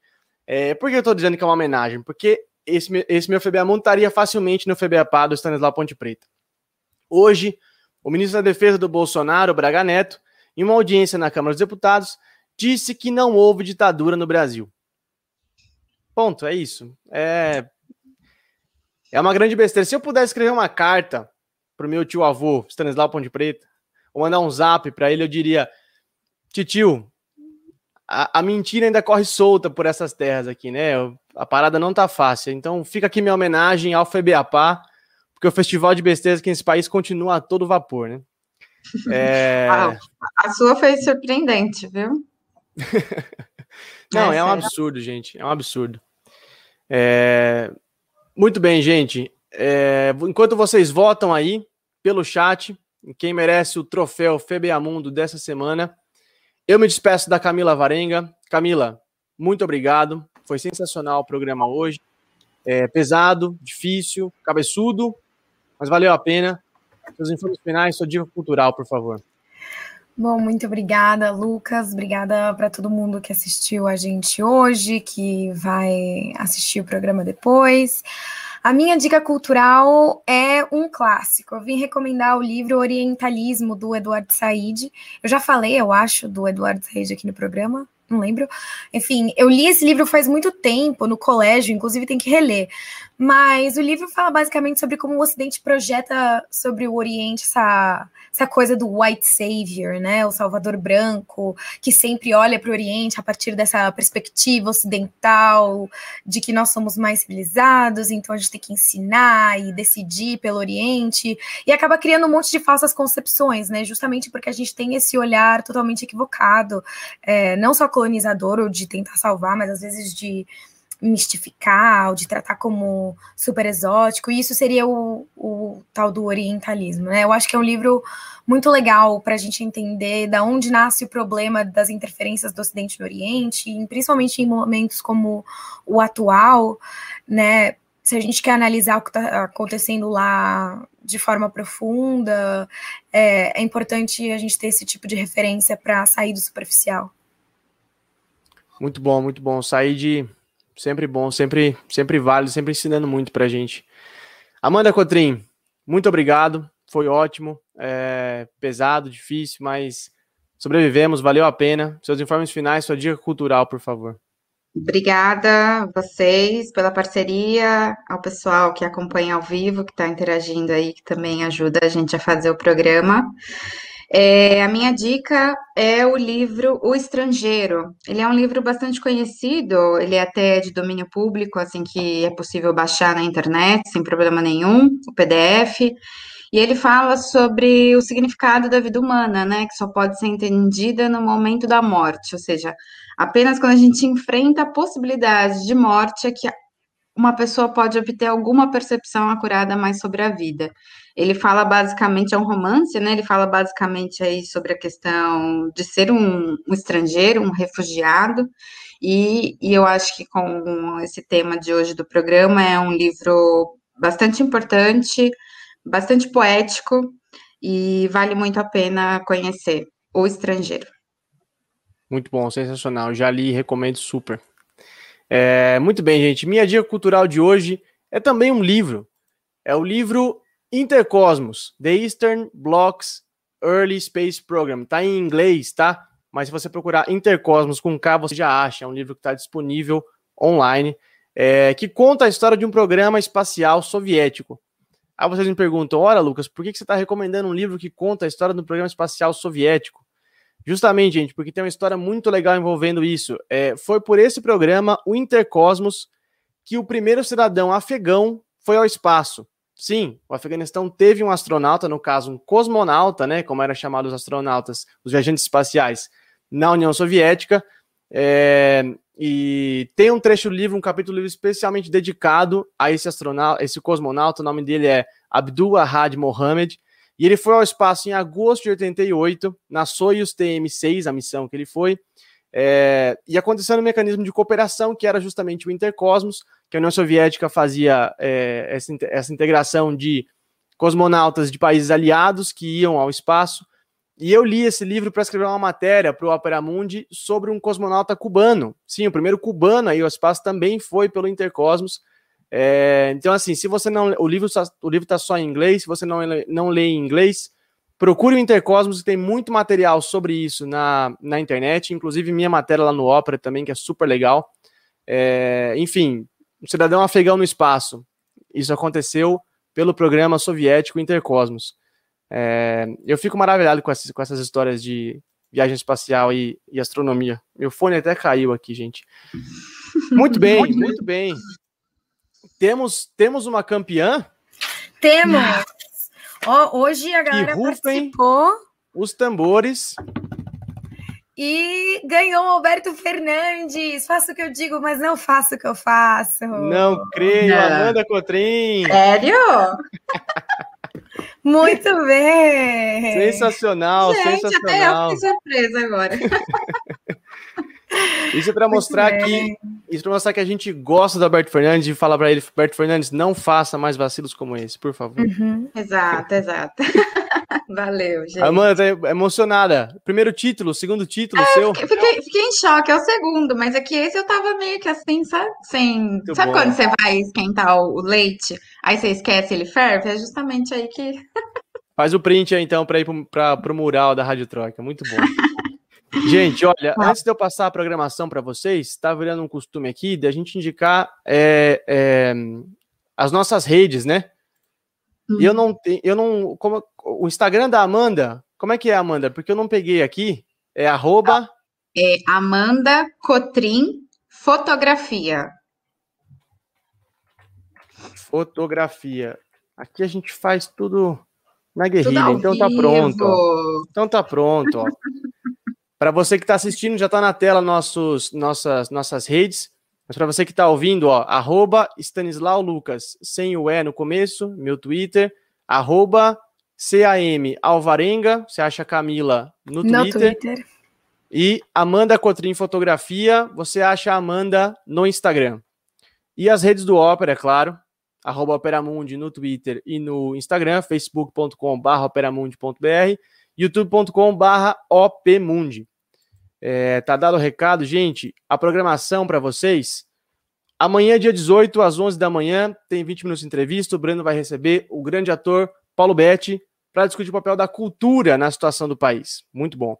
S1: É, por que eu estou dizendo que é uma homenagem? Porque esse, esse meu FBA Mundo estaria facilmente no FBA Palo, Stanislau Ponte Preta. Hoje, o ministro da Defesa do Bolsonaro, Braga Neto, em uma audiência na Câmara dos Deputados, disse que não houve ditadura no Brasil. Ponto, é isso. É, é uma grande besteira. Se eu pudesse escrever uma carta para o meu tio avô, Stanislau Ponte Preta, ou mandar um zap para ele, eu diria: Titio, a, a, mentira ainda corre solta por essas terras aqui, né? A parada não tá fácil. Então fica aqui minha homenagem ao FEBEAPA porque o festival de besteiras aqui nesse país continua a todo vapor, né?
S4: É... a, a sua foi surpreendente, viu?
S1: Não, é, é um absurdo, gente. É um absurdo. É... Muito bem, gente. É... Enquanto vocês votam aí pelo chat, quem merece o troféu Febeamundo dessa semana, eu me despeço da Camila Varenga. Camila, muito obrigado. Foi sensacional o programa hoje. É pesado, difícil, cabeçudo, mas valeu a pena. Seus informes finais, sua dica cultural, por favor.
S3: Bom, muito obrigada, Lucas. Obrigada para todo mundo que assistiu a gente hoje, que vai assistir o programa depois. A minha dica cultural é um clássico. Eu vim recomendar o livro Orientalismo do Eduardo Said. Eu já falei, eu acho, do Eduardo Said aqui no programa, não lembro. Enfim, eu li esse livro faz muito tempo, no colégio, inclusive tem que reler. Mas o livro fala basicamente sobre como o Ocidente projeta sobre o Oriente essa, essa coisa do white savior, né? O salvador branco, que sempre olha para o Oriente a partir dessa perspectiva ocidental, de que nós somos mais civilizados, então a gente tem que ensinar e decidir pelo Oriente, e acaba criando um monte de falsas concepções, né? Justamente porque a gente tem esse olhar totalmente equivocado, é, não só colonizador ou de tentar salvar, mas às vezes de mistificar, ou de tratar como super exótico, e isso seria o, o tal do orientalismo, né? Eu acho que é um livro muito legal para a gente entender da onde nasce o problema das interferências do Ocidente no Oriente, principalmente em momentos como o atual, né? Se a gente quer analisar o que está acontecendo lá de forma profunda, é, é importante a gente ter esse tipo de referência para sair do superficial.
S1: Muito bom, muito bom. Sair de Sempre bom, sempre, sempre válido, sempre ensinando muito pra gente. Amanda Cotrim, muito obrigado. Foi ótimo, é, pesado, difícil, mas sobrevivemos, valeu a pena. Seus informes finais, sua dica cultural, por favor.
S4: Obrigada a vocês pela parceria, ao pessoal que acompanha ao vivo, que está interagindo aí, que também ajuda a gente a fazer o programa. É, a minha dica é o livro O Estrangeiro. Ele é um livro bastante conhecido, ele é até de domínio público, assim que é possível baixar na internet sem problema nenhum, o PDF. E ele fala sobre o significado da vida humana, né, que só pode ser entendida no momento da morte, ou seja, apenas quando a gente enfrenta a possibilidade de morte é que uma pessoa pode obter alguma percepção acurada mais sobre a vida. Ele fala basicamente, é um romance, né? Ele fala basicamente aí sobre a questão de ser um, um estrangeiro, um refugiado, e, e eu acho que com esse tema de hoje do programa é um livro bastante importante, bastante poético, e vale muito a pena conhecer O Estrangeiro.
S1: Muito bom, sensacional. Já li e recomendo super. É, muito bem, gente. Minha dica cultural de hoje é também um livro. É o livro Intercosmos, The Eastern Bloc's Early Space Program. Tá em inglês, tá? Mas se você procurar Intercosmos com K, você já acha. É um livro que está disponível online, é, que conta a história de um programa espacial soviético. Aí vocês me perguntam, ora, Lucas, por que você está recomendando um livro que conta a história do programa espacial soviético? Justamente, gente, porque tem uma história muito legal envolvendo isso. É, foi por esse programa, o Intercosmos, que o primeiro cidadão afegão foi ao espaço. Sim, o Afeganistão teve um astronauta, no caso, um cosmonauta, né, como eram chamados os astronautas, os viajantes espaciais, na União Soviética. É, e tem um trecho do livro, um capítulo do livro especialmente dedicado a esse astronauta, esse cosmonauta. O nome dele é Abdul Ahad Mohammed. E ele foi ao espaço em agosto de 88, na Soyuz TM6, a missão que ele foi. É, e acontecendo um mecanismo de cooperação, que era justamente o Intercosmos, que a União Soviética fazia é, essa, essa integração de cosmonautas de países aliados que iam ao espaço. E eu li esse livro para escrever uma matéria para o Opera Mundi sobre um cosmonauta cubano. Sim, o primeiro cubano aí ao espaço também foi pelo Intercosmos. É, então, assim, se você não. O livro o livro está só em inglês, se você não, não lê em inglês, procure o Intercosmos, tem muito material sobre isso na, na internet, inclusive minha matéria lá no Opera também, que é super legal. É, enfim, um cidadão afegão no espaço. Isso aconteceu pelo programa soviético Intercosmos. É, eu fico maravilhado com essas, com essas histórias de viagem espacial e, e astronomia. Meu fone até caiu aqui, gente. Muito bem, muito bem. Temos, temos uma campeã?
S3: Temos! Oh, hoje a galera participou.
S1: Os tambores.
S3: E ganhou o Alberto Fernandes. Faço o que eu digo, mas não faço o que eu faço.
S1: Não creio, não. Amanda Cotrim.
S4: Sério?
S3: Muito bem!
S1: Sensacional,
S4: Gente,
S1: sensacional.
S4: Até eu fiquei surpresa agora.
S1: Isso é para mostrar que isso para mostrar que a gente gosta do Alberto Fernandes e falar para ele, Alberto Fernandes, não faça mais vacilos como esse, por favor.
S3: Uhum.
S4: Exato, exato. Valeu, gente.
S1: Amanda tá emocionada. Primeiro título, segundo título é, seu.
S4: Fiquei, fiquei, em choque, é o segundo, mas é que esse eu tava meio que assim, sabe? Sem... Muito sabe bom. quando você vai esquentar o leite, aí você esquece ele ferve? É justamente aí que.
S1: Faz o print aí então para ir para o mural da Rádio Troca. Muito bom. Gente, olha, antes de eu passar a programação para vocês, está virando um costume aqui de a gente indicar é, é, as nossas redes, né? Hum. E eu não tenho, eu não, como o Instagram da Amanda, como é que é, Amanda? Porque eu não peguei aqui. É arroba.
S4: É Amanda Cotrim Fotografia.
S1: Fotografia. Aqui a gente faz tudo na guerrilha, então tá pronto. Ó. Então tá pronto, ó. Para você que está assistindo, já está na tela nossos, nossas, nossas redes. Mas para você que está ouvindo, ó, arroba Stanislau Lucas, sem o E no começo, meu Twitter, arroba CAM Alvarenga, você acha Camila no, no Twitter. Twitter. E Amanda Cotrim Fotografia, você acha Amanda no Instagram. E as redes do Ópera, é claro, arroba Operamundi no Twitter e no Instagram, facebook.com.br operamundi.br, youtube.com.br opmundi. É, tá dado o recado, gente. A programação para vocês. Amanhã, dia 18, às 11 da manhã, tem 20 minutos de entrevista. O Breno vai receber o grande ator Paulo Betti para discutir o papel da cultura na situação do país. Muito bom.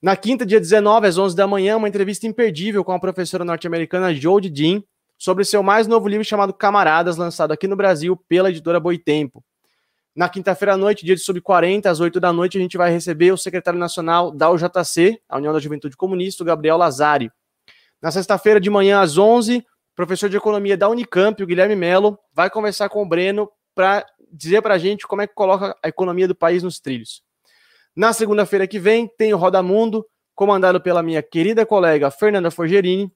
S1: Na quinta, dia 19, às 11 da manhã, uma entrevista imperdível com a professora norte-americana Jodie Dean sobre seu mais novo livro chamado Camaradas, lançado aqui no Brasil pela editora Boitempo. Na quinta-feira à noite, dia de sub-40, às 8 da noite, a gente vai receber o secretário nacional da UJC, a União da Juventude Comunista, o Gabriel Lazari. Na sexta-feira de manhã, às 11, professor de economia da Unicamp, o Guilherme Melo, vai conversar com o Breno para dizer para a gente como é que coloca a economia do país nos trilhos. Na segunda-feira que vem, tem o Roda Mundo, comandado pela minha querida colega Fernanda Forgerini.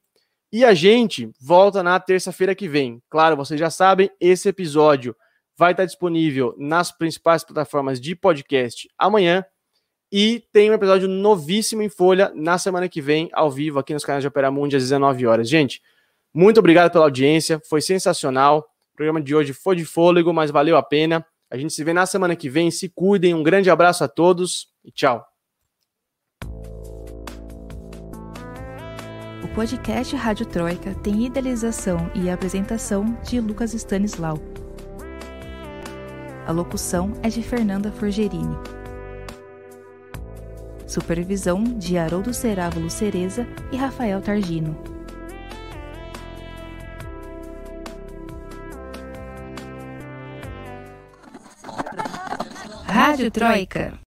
S1: E a gente volta na terça-feira que vem. Claro, vocês já sabem, esse episódio vai estar disponível nas principais plataformas de podcast amanhã. E tem um episódio novíssimo em Folha na semana que vem, ao vivo, aqui nos canais de Opera Mundi, às 19 horas. Gente, muito obrigado pela audiência, foi sensacional. O programa de hoje foi de fôlego, mas valeu a pena. A gente se vê na semana que vem. Se cuidem, um grande abraço a todos e tchau.
S5: O podcast Rádio Troika tem idealização e apresentação de Lucas Stanislau. A locução é de Fernanda Forgerini. Supervisão de Haroldo Cerávulo Cereza e Rafael Targino. Rádio Troika.